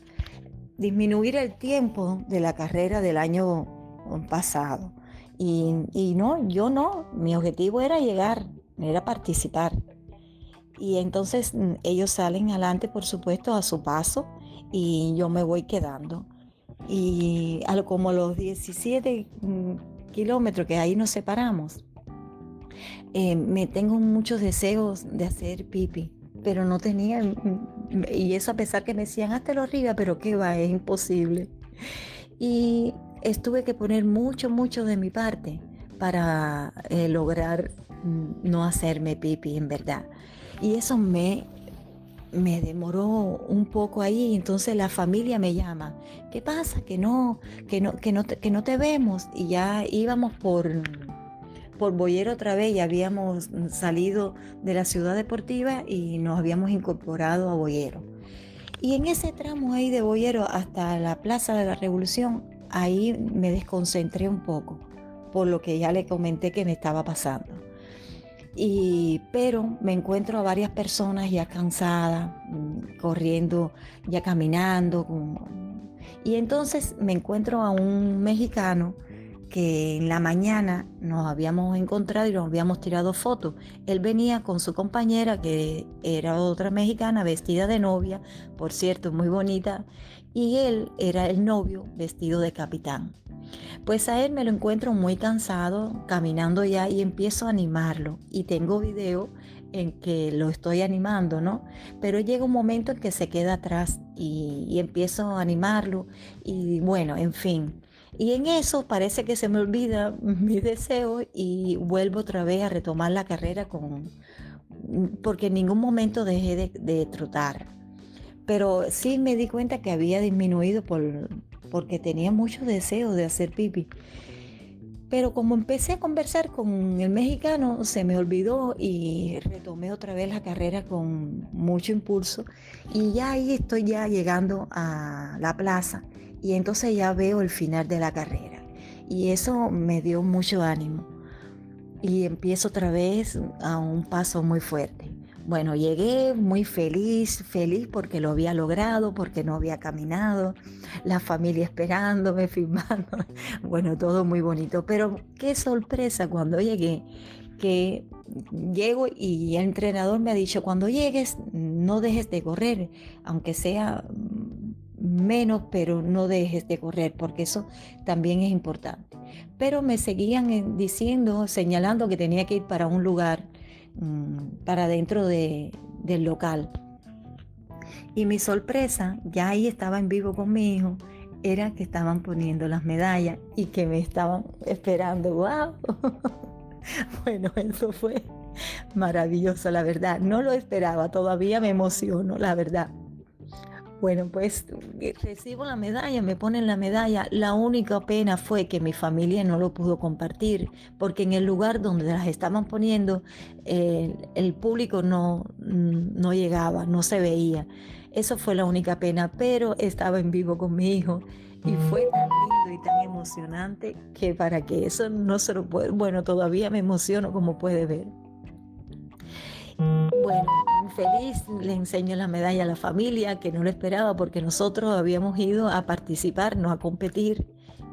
disminuir el tiempo de la carrera del año pasado. Y, y, no, yo no, mi objetivo era llegar, era participar. Y entonces mm, ellos salen adelante, por supuesto, a su paso y yo me voy quedando. Y como los 17 kilómetros que ahí nos separamos, eh, me tengo muchos deseos de hacer pipi, pero no tenía, y eso a pesar que me decían, lo arriba, pero qué va, es imposible. Y estuve que poner mucho, mucho de mi parte para eh, lograr mm, no hacerme pipi en verdad. Y eso me me demoró un poco ahí, entonces la familia me llama, ¿qué pasa? Que no, que no, que no, te, que no te vemos. Y ya íbamos por, por Boyero otra vez, ya habíamos salido de la ciudad deportiva y nos habíamos incorporado a Boyero. Y en ese tramo ahí de Boyero hasta la Plaza de la Revolución, ahí me desconcentré un poco, por lo que ya le comenté que me estaba pasando. Y, pero me encuentro a varias personas ya cansadas, mm, corriendo, ya caminando. y entonces me encuentro a un mexicano que en la mañana nos habíamos encontrado y nos habíamos tirado fotos. Él venía con su compañera, que era otra mexicana, vestida de novia, por cierto, muy bonita, y él era el novio vestido de capitán. Pues a él me lo encuentro muy cansado, caminando ya, y empiezo a animarlo. Y tengo video en que lo estoy animando, ¿no? Pero llega un momento en que se queda atrás y, empiezo a animarlo. Y bueno, en fin. Y en eso parece que se me olvida <laughs> mi deseo y vuelvo otra vez a retomar la carrera con, porque en ningún momento dejé de, de trotar. Pero sí me di cuenta que había disminuido por, porque tenía mucho deseo de hacer pipi. Pero como empecé a conversar con el mexicano, se me olvidó y retomé otra vez la carrera con mucho impulso. Y ya ahí estoy ya llegando a la plaza y entonces ya veo el final de la carrera. Y eso me dio mucho ánimo. Y empiezo otra vez a un paso muy fuerte. Bueno, llegué muy feliz, feliz porque lo había logrado, porque no había caminado, la familia esperándome, <laughs> filmando, bueno, todo muy bonito. Pero qué sorpresa cuando llegué, que llego y el entrenador me ha dicho, cuando llegues, no dejes de correr, aunque sea menos, pero no dejes de correr, porque eso también es importante. Pero me seguían diciendo, señalando que tenía que ir para un lugar, para dentro de, del local. Y mi sorpresa, ya ahí estaba en vivo con mi hijo, era que estaban poniendo las medallas y que me estaban esperando. <laughs> ¡Wow! <laughs> bueno, eso fue maravilloso, la verdad. No lo esperaba, todavía me emociono, la verdad. Bueno, pues eh, recibo la medalla, me ponen la medalla. La única pena fue que mi familia no lo pudo compartir, porque en el lugar donde las estaban poniendo, el público no, no llegaba, no se veía. Eso fue la única pena, pero estaba en vivo con mi hijo y fue tan lindo y tan emocionante que para que eso no se lo puede, bueno, todavía me emociono como puede ver. Bueno, feliz le enseño la medalla a la familia, que no lo esperaba porque nosotros habíamos ido a participar, no a competir.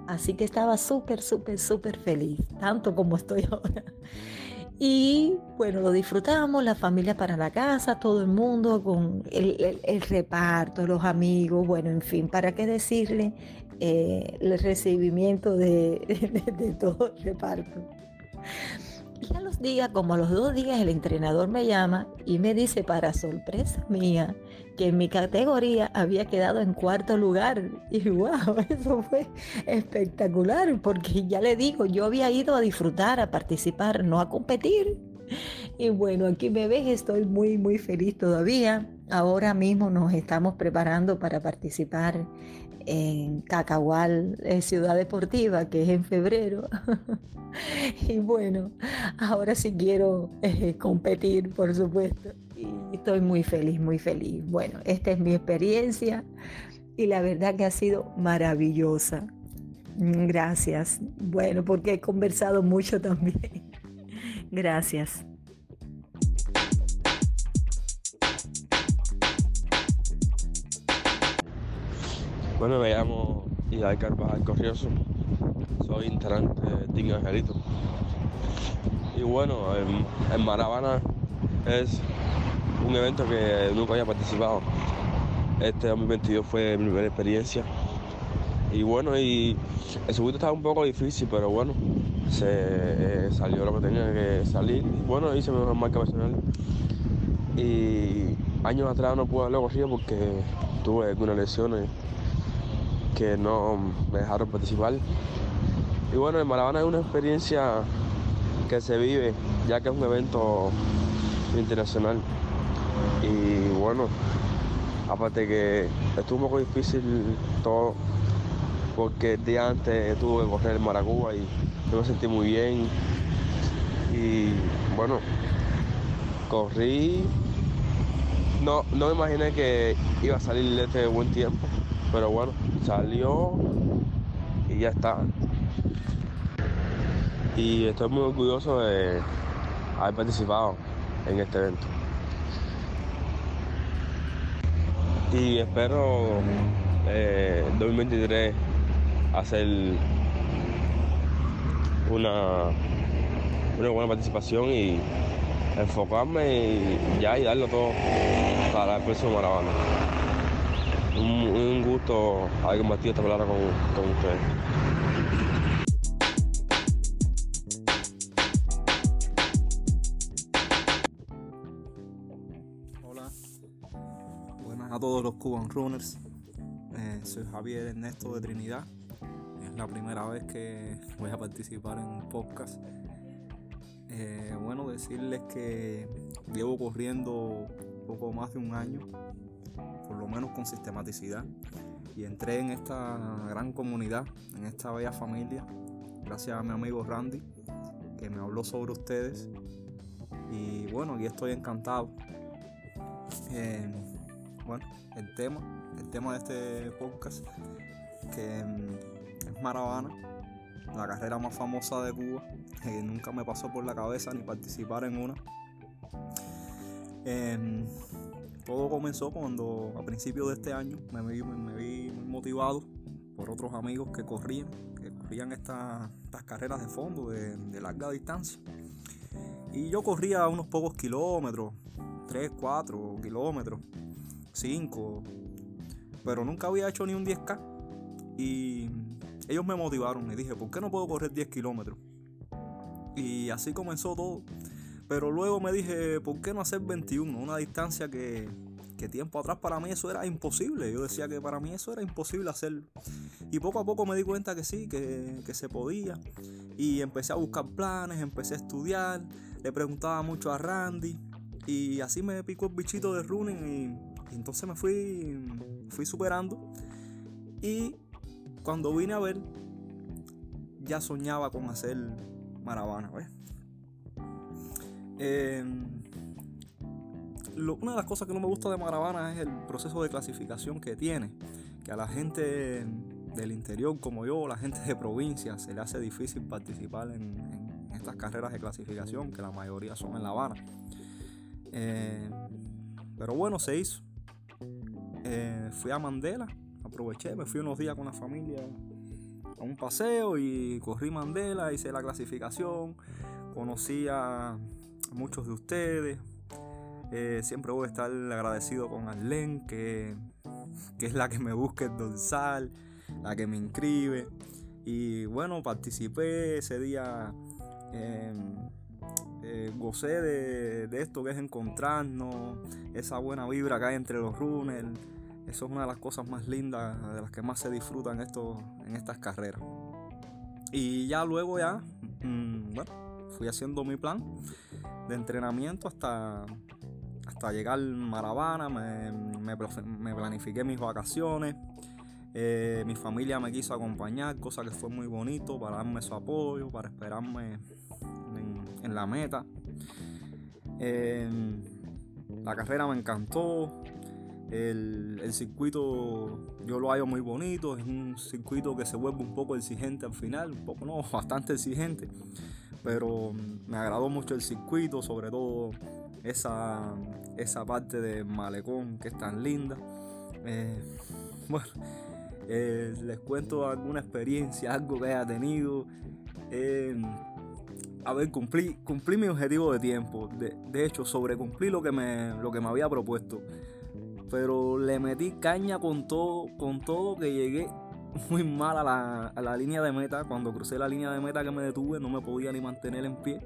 Así que estaba súper, súper, súper feliz, tanto como estoy <laughs> ahora. Y bueno, lo disfrutamos, la familia para la casa, todo el mundo, con el, reparto, los amigos, bueno, en fin, ¿para qué decirle eh, el recibimiento de, <laughs> de todo el reparto? Y a los días, como a los dos días, el entrenador me llama y me dice, para sorpresa mía, que en mi categoría había quedado en cuarto lugar. Y <laughs> wow, eso fue espectacular, porque ya le digo, yo había ido a disfrutar, a participar, no a competir. Y bueno, aquí me ves, estoy muy, muy feliz todavía. Ahora mismo nos estamos preparando para participar en Cacahual, Ciudad Deportiva, que es en febrero. <laughs> y bueno, ahora sí quiero eh, competir, por supuesto. Y estoy muy feliz, muy feliz. Bueno, esta es mi experiencia y la verdad que ha sido maravillosa. Gracias. Bueno, porque he conversado mucho también. <laughs> Gracias. Bueno, me llamo Ibai Carvajal Corrioso, soy integrante de Team Angelito. Y bueno, en, Maravana es un evento que nunca había participado. Este 2022 fue mi primera experiencia. Y bueno, y el subito estaba un poco difícil, pero bueno, se eh, salió lo que tenía que salir. Bueno, hice mi marca personal. Y años atrás no pude haberlo corrido porque tuve algunas lesiones que no me dejaron participar. Y bueno, en Maravana es una experiencia que se vive, ya que es un evento internacional. Y bueno, aparte que estuvo un poco difícil todo, porque el día antes tuve que correr en Maracuba y yo me sentí muy bien. Y bueno, corrí. No, no me imaginé que iba a salir este buen tiempo, pero bueno, salió y ya está. Y estoy muy orgulloso de haber participado en este evento. Y espero eh, 2023 hacer una, una buena participación y enfocarme y ya y darlo todo para el próximo maratón. Un, gusto haber compartido esta palabra con, con ustedes. Hola, buenas a todos los Cuban Runners. Eh, soy Javier Ernesto de Trinidad. Es la primera vez que voy a participar en un podcast. Eh, bueno, decirles que llevo corriendo poco más de un año, por lo menos con sistematicidad, y entré en esta gran comunidad, en esta bella familia, gracias a mi amigo Randy, que me habló sobre ustedes. Y bueno, aquí estoy encantado. Eh, bueno, el tema, el tema de este podcast, que mm, es Maravana, la carrera más famosa de Cuba, nunca me pasó por la cabeza ni participar en una. Em, todo comenzó cuando a principios de este año me vi, me muy motivado por otros amigos que corrían, que corrían estas, carreras de fondo de, de larga distancia. Y yo corría unos pocos kilómetros, 3, 4 kilómetros, 5, pero nunca había hecho ni un 10K. Y ellos me motivaron y dije, ¿por qué no puedo correr 10 kilómetros? Y así comenzó todo. Pero luego me dije, ¿por qué no hacer 21? Una distancia que, que tiempo atrás para mí eso era imposible. Yo decía que para mí eso era imposible hacerlo. Y poco a poco me di cuenta que sí, que, que se podía. Y empecé a buscar planes, empecé a estudiar. Le preguntaba mucho a Randy. Y así me picó el bichito de running. Y, entonces me fui, fui superando. Y cuando vine a ver, ya soñaba con hacer maravana. ¿ves? Eh, lo, una de las cosas que no me gusta de Maravana es el proceso de clasificación que tiene. Que a la gente del interior como yo, la gente de provincia, se le hace difícil participar en, en estas carreras de clasificación, que la mayoría son en La Habana. Eh, pero bueno, se hizo. Eh, fui a Mandela, aproveché, me fui unos días con la familia a un paseo y corrí Mandela, hice la clasificación, conocí a muchos de ustedes. Eh, siempre voy a estar agradecido con Arlen, que, que es la que me busca el dorsal, la que me inscribe. Y bueno, participé ese día, eh, eh, gocé de, de, esto que es encontrarnos, esa buena vibra que hay entre los runners. Eso es una de las cosas más lindas, de las que más se disfrutan en estas carreras. Y ya luego ya, mmm, bueno, fui haciendo mi plan de entrenamiento hasta, hasta llegar a Maravana, me, me, planifiqué mis vacaciones, eh, mi familia me quiso acompañar, cosa que fue muy bonito para darme su apoyo, para esperarme en, en la meta. Eh, la carrera me encantó, el, circuito yo lo hallo muy bonito, es un circuito que se vuelve un poco exigente al final, un poco no, <laughs> bastante exigente, pero me agradó mucho el circuito, sobre todo esa, esa parte de malecón que es tan linda. Eh, <laughs> bueno, eh, les cuento alguna experiencia, algo que haya tenido. Eh, a ver, cumplí, cumplí mi objetivo de tiempo. De, de hecho, sobrecumplí lo que, me, lo que me había propuesto pero le metí caña con todo, con todo que llegué <laughs> muy mal a la, a la, línea de meta. Cuando crucé la línea de meta que me detuve, no me podía ni mantener en pie.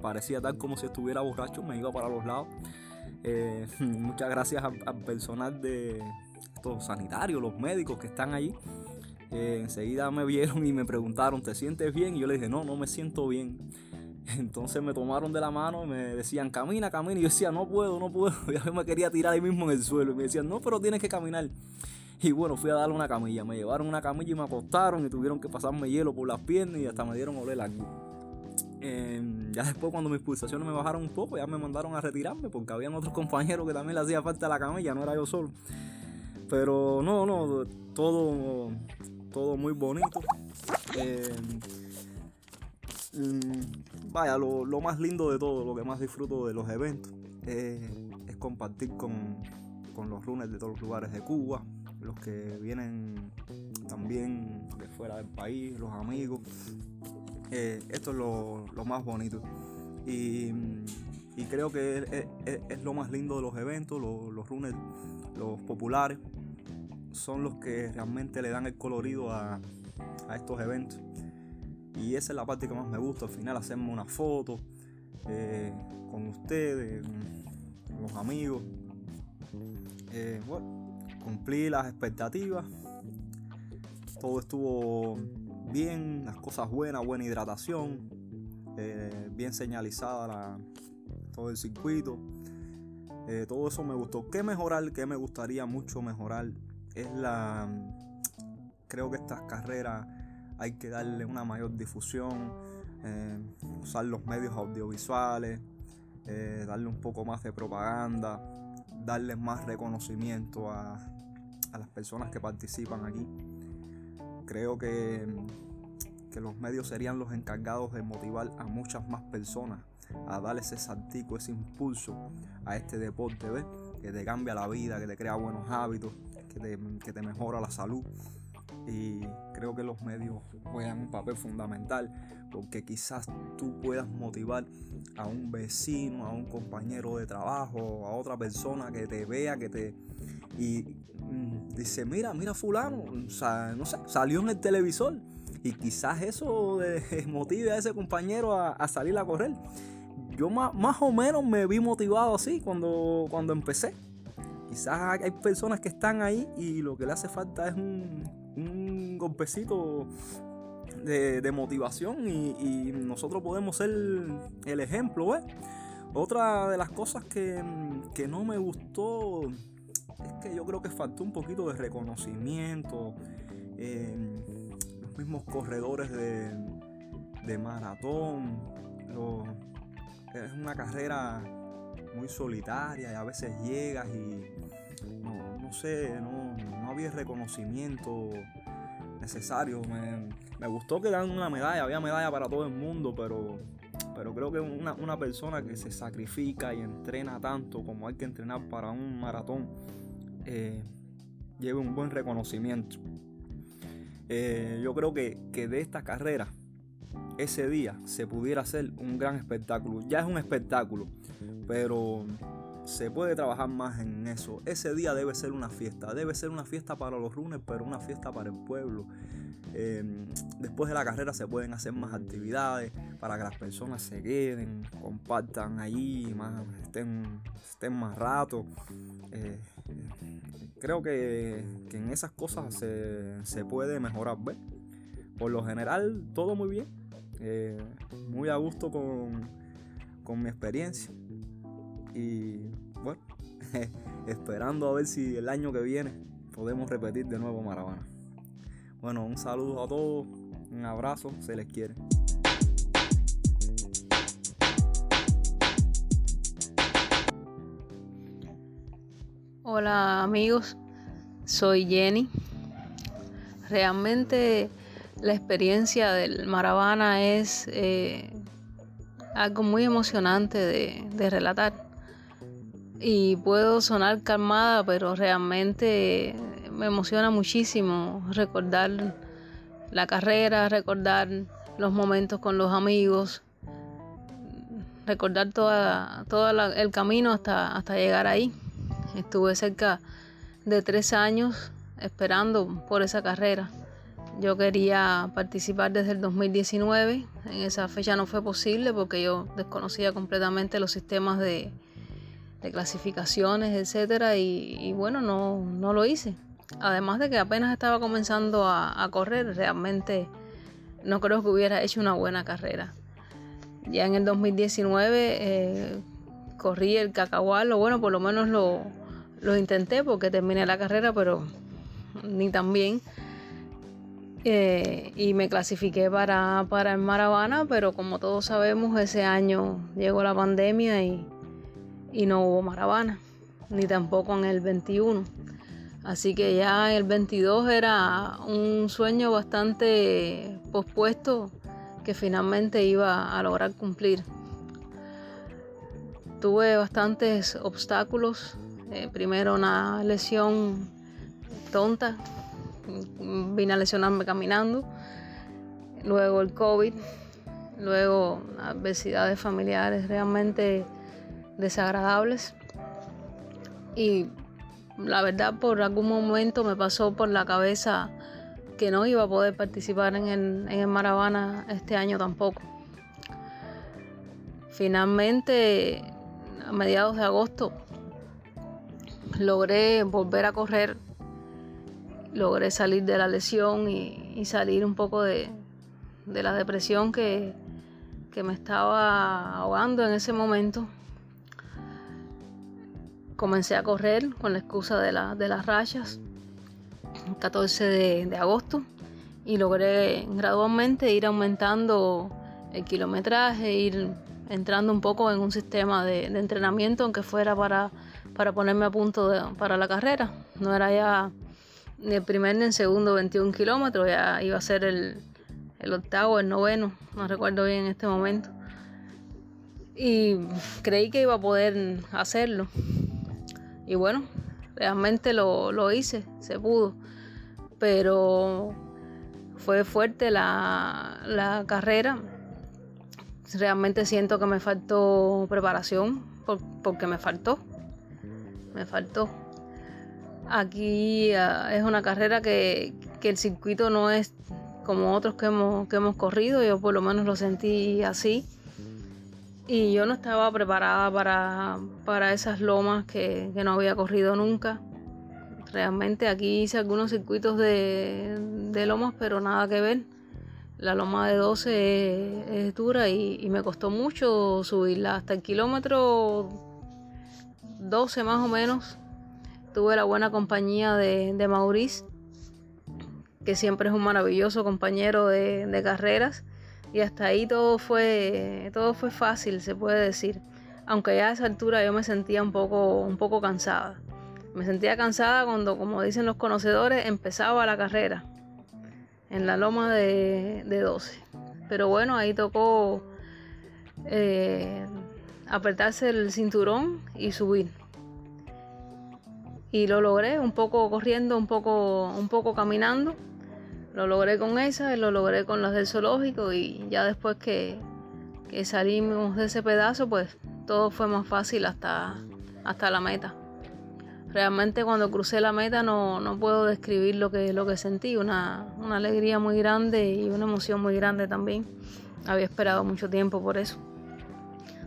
Parecía tal como si estuviera borracho, me iba para los lados. Eh, <laughs> muchas gracias al, al, personal de estos sanitarios, los médicos que están allí. Eh, enseguida me vieron y me preguntaron, ¿te sientes bien? Y yo les dije, no, no me siento bien. <laughs> Entonces me tomaron de la mano y me decían, camina, camina. Y yo decía, no puedo, no puedo. <laughs> Y yo me quería tirar ahí mismo en el suelo. Y me decían, no, pero tienes que caminar. Y bueno, fui a darle una camilla. Me llevaron una camilla y me acostaron y tuvieron que pasarme hielo por las piernas y hasta me dieron oler aquí. Eh, ya después cuando mis pulsaciones me bajaron un poco, ya me mandaron a retirarme porque habían otros compañeros que también le hacía falta la camilla, no era yo solo. Pero no, no, todo, todo muy bonito. Eh, vaya, lo, lo, más lindo de todo, lo que más disfruto de los eventos, es compartir con, con, los runners de todos los lugares de Cuba, los que vienen también de fuera del país, los amigos. eh, esto es lo, más bonito. Y, creo que es, lo más lindo de los eventos, los, los runners, los populares, son los que realmente le dan el colorido a, estos eventos. Y esa es la parte que más me gusta. Al final hacemos una foto eh, con ustedes, con los amigos. Eh, bueno, cumplí las expectativas. Todo estuvo bien, las cosas buenas, buena hidratación, eh, bien señalizada todo el circuito. todo eso me gustó. ¿Qué mejorar? ¿Qué me gustaría mucho mejorar? es la... Creo que estas carreras hay que darle una mayor difusión, eh, usar los medios audiovisuales, eh, darle un poco más de propaganda, darle más reconocimiento a, a las personas que participan aquí. Creo que, que los medios serían los encargados de motivar a muchas más personas a darle ese saltico, ese impulso a este deporte, ¿ves? que te cambia la vida, que te crea buenos hábitos, que te, mejora la salud. Y creo que los medios juegan un papel fundamental porque quizás tú puedas motivar a un vecino, a un compañero de trabajo, a otra persona que te vea, que te... Y mm, dice, mira, mira fulano, no sé, salió en el televisor. Y quizás eso <laughs> motive a ese compañero a, salir a correr. Yo más, más, o menos me vi motivado así cuando, cuando empecé. Quizás hay personas que están ahí y lo que le hace falta es un, golpecito de, motivación y, nosotros podemos ser el ejemplo. Otra de las cosas que, no me gustó es que yo creo que faltó un poquito de reconocimiento. los mismos corredores de, maratón. es una carrera muy solitaria y a veces llegas y no, sé, no, había reconocimiento necesario. Me, gustó que dan una medalla, había medalla para todo el mundo, pero, pero creo que una, persona que se sacrifica y entrena tanto como hay que entrenar para un maratón, eh, lleve un buen reconocimiento. Eh, yo creo que, que de esta carrera, ese día se pudiera hacer un gran espectáculo. Ya es un espectáculo, pero se puede trabajar más en eso. Ese día debe ser una fiesta, debe ser una fiesta para los runners, pero una fiesta para el pueblo. Em, después de la carrera se pueden hacer más actividades para que las personas se queden, compartan ahí, más, estén, estén más rato. Eh, creo que, en esas cosas se, puede mejorar. Por lo general, todo muy bien. Eh, muy a gusto con, con mi experiencia. Y <laughs> esperando a ver si el año que viene podemos repetir de nuevo Maravana. Bueno, un saludo a todos, un abrazo, se les quiere. Hola amigos, soy Jenny. Realmente la experiencia del Maravana es eh, algo muy emocionante de relatar y puedo sonar calmada, pero realmente me emociona muchísimo recordar la carrera, recordar los momentos con los amigos, recordar toda, todo el camino hasta, hasta llegar ahí. Estuve cerca de tres años esperando por esa carrera. Yo quería participar desde el 2019, en esa fecha no fue posible porque yo desconocía completamente los sistemas de, de clasificaciones, etcétera, y, bueno, no, no, lo hice. Además de que apenas estaba comenzando a, correr, realmente no creo que hubiera hecho una buena carrera. Ya en el 2019 eh, corrí el cacahual, o bueno, por lo menos lo, lo intenté porque terminé la carrera, pero ni tan bien. Eh, y me clasifiqué para, para el Maravana, pero como todos sabemos, ese año llegó la pandemia y, y no hubo maravana, ni tampoco en el 21. Así que ya el 22 era un sueño bastante pospuesto que finalmente iba a lograr cumplir. Tuve bastantes obstáculos. Eh, primero una lesión tonta, vine a lesionarme caminando. Luego el COVID, luego adversidades familiares realmente desagradables. Y la verdad por algún momento me pasó por la cabeza que no iba a poder participar en el, en Maravana este año tampoco. Finalmente, a mediados de agosto, logré volver a correr, logré salir de la lesión y, salir un poco de, la depresión que, me estaba ahogando en ese momento. Comencé a correr con la excusa de, de las rayas el 14 de, agosto y logré gradualmente ir aumentando el kilometraje, ir entrando un poco en un sistema de, entrenamiento, aunque fuera para, para ponerme a punto para la carrera. No era ya ni el primer ni el segundo 21 kilómetros, ya iba a ser el, el octavo, el noveno, no recuerdo bien en este momento. Y creí que iba a poder hacerlo. Y bueno, realmente lo, lo hice, se pudo pero fue fuerte la, carrera. Realmente siento que me faltó preparación porque me faltó. Me faltó. Aquí ah, es una carrera que, el circuito no es como otros que hemos, que hemos corrido, yo por lo menos lo sentí así. Y yo no estaba preparada para, esas lomas que no había corrido nunca. Realmente aquí hice algunos circuitos de, de lomas, pero nada que ver. La loma de 12 es, dura y, me costó mucho subirla. Hasta el kilómetro 12 más o menos tuve la buena compañía de, de Maurice, que siempre es un maravilloso compañero de, de, carreras. Y hasta ahí todo fue, todo fue fácil, se puede decir. Aunque ya a esa altura yo me sentía un poco, un poco cansada. Me sentía cansada cuando, como dicen los conocedores, empezaba la carrera en la loma de, 12. Pero bueno, ahí tocó eh, apretarse el cinturón y subir. Y lo logré, un poco corriendo, un poco, un poco caminando. Lo logré con esa y lo logré con las del zoológico y ya después que, que salimos de ese pedazo, pues todo fue más fácil hasta, hasta la meta. Realmente cuando crucé la meta no, puedo describir lo que, lo que sentí, una, alegría muy grande y una emoción muy grande también. Había esperado mucho tiempo por eso.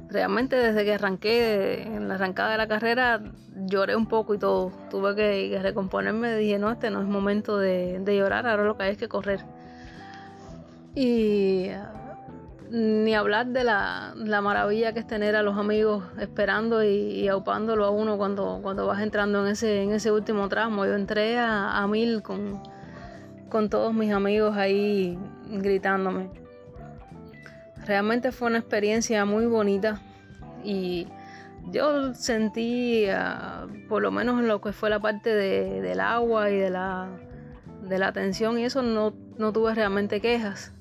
Realmente desde que arranqué, en la arrancada de la carrera, lloré un poco y todo. Tuve que, recomponerme, dije, no, este no es momento de, llorar, ahora lo que hay es que correr. Y ni hablar de la, maravilla que es tener a los amigos esperando y, aupándolo a uno cuando, cuando vas entrando en ese, en ese último tramo. Yo entré a, mil con, con todos mis amigos ahí gritándome. Realmente fue una experiencia muy bonita y yo sentí, por lo menos en lo que fue la parte del agua y de la, de la atención y eso no, no tuve realmente quejas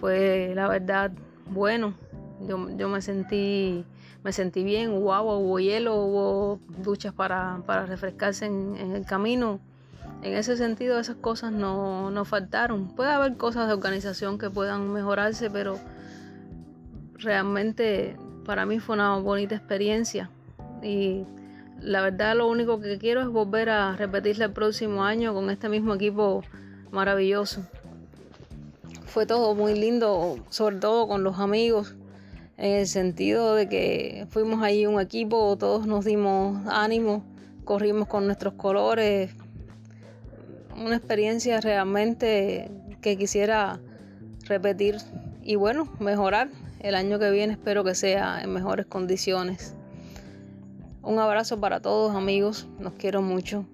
fue la verdad bueno. Yo, yo me sentí me sentí bien, agua, hubo hielo, hubo duchas para, refrescarse en, el camino. En ese sentido esas cosas no, no faltaron. Puede haber cosas de organización que puedan mejorarse, pero realmente para mí fue una bonita experiencia. Y la verdad lo único que quiero es volver a repetirla el próximo año con este mismo equipo maravilloso fue todo muy lindo, sobre todo con los amigos, en el sentido de que fuimos ahí un equipo, todos nos dimos ánimo, corrimos con nuestros colores, una experiencia realmente que quisiera repetir y bueno, mejorar. El año que viene espero que sea en mejores condiciones. Un abrazo para todos amigos, los quiero mucho.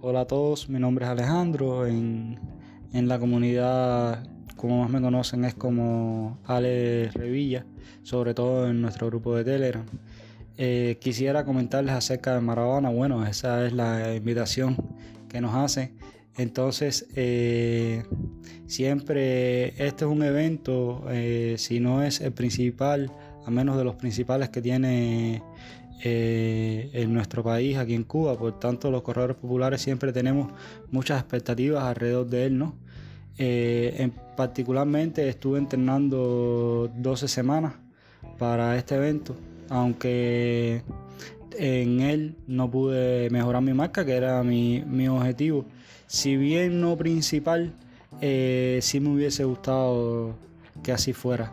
Hola a todos, mi nombre es Alejandro. En, la comunidad, como más me conocen, es como Ale Revilla, sobre todo en nuestro grupo de Telegram. Eh, quisiera comentarles acerca de Maravana. Bueno, esa es la invitación que nos hace. Entonces, eh, siempre este es un evento, eh, si no es el principal, a menos de los principales que tiene eh, en nuestro país, aquí en Cuba. Por tanto, los corredores populares siempre tenemos muchas expectativas alrededor de él, ¿no? En, particularmente estuve entrenando 12 semanas para este evento, aunque en él no pude mejorar mi marca, que era mi, mi objetivo. Si bien no principal, eh, sí me hubiese gustado que así fuera.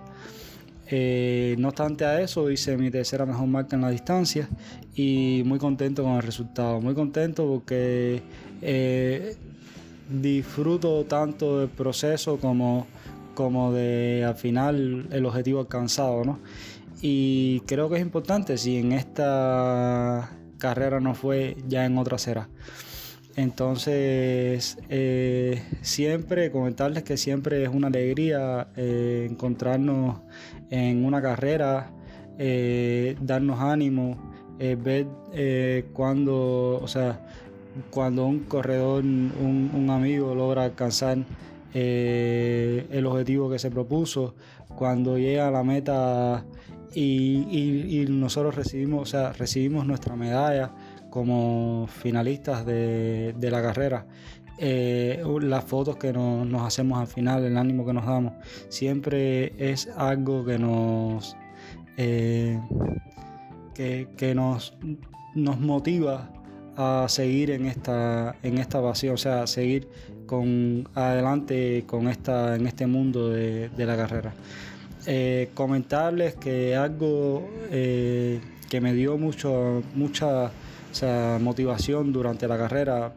Eh, no obstante a eso, hice mi tercera mejor marca en la distancia y muy contento con el resultado. Muy contento porque eh, disfruto tanto del proceso como, como de al final el objetivo alcanzado. ¿no? Y creo que es importante, si en esta carrera no fue, ya en otra será. Entonces, eh, siempre comentarles que siempre es una alegría eh, encontrarnos en una carrera, eh, darnos ánimo, ver cuando, o sea, cuando un corredor, un, amigo logra alcanzar el objetivo que se propuso, cuando llega a la meta y, nosotros recibimos, o sea, recibimos nuestra medalla como finalistas de, la carrera. Eh, las fotos que nos, hacemos al final, el ánimo que nos damos, siempre es algo que nos, eh, que, nos, nos motiva a seguir en esta, en esta pasión, o sea, seguir con, adelante con esta, en este mundo de, la carrera. Eh, comentarles que algo que me dio mucho, mucha motivación durante la carrera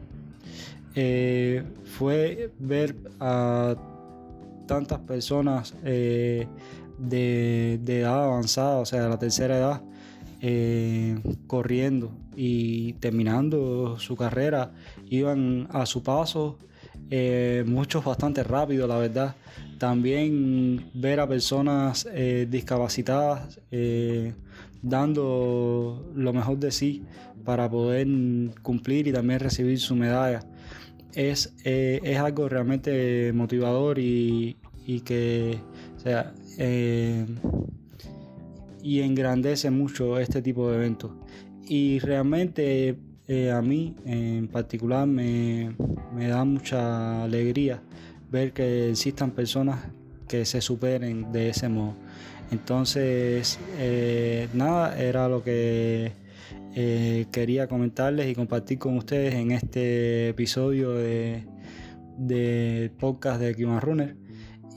eh, fue ver a tantas personas eh, de, edad avanzada, o sea, de la tercera edad, eh, corriendo y terminando su carrera, iban a su paso, muchos bastante rápido, la verdad. También ver a personas discapacitadas dando lo mejor de sí para poder cumplir y también recibir su medalla. Es, eh, es algo realmente motivador y, que sea, eh, y engrandece mucho este tipo de eventos. Y realmente eh, a mí en particular me, me da mucha alegría ver que existan personas que se superen de ese modo. Entonces, nada, era lo que eh, quería comentarles y compartir con ustedes en este episodio de, podcast de Kiman Runner.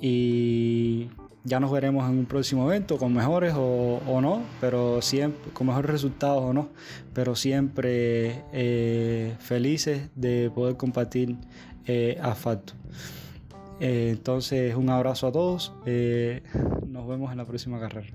Y ya nos veremos en un próximo evento con mejores o, no, pero siempre con mejores resultados o no, pero siempre eh, felices de poder compartir eh, asfalto. Eh, entonces, un abrazo a todos. nos vemos en la próxima carrera.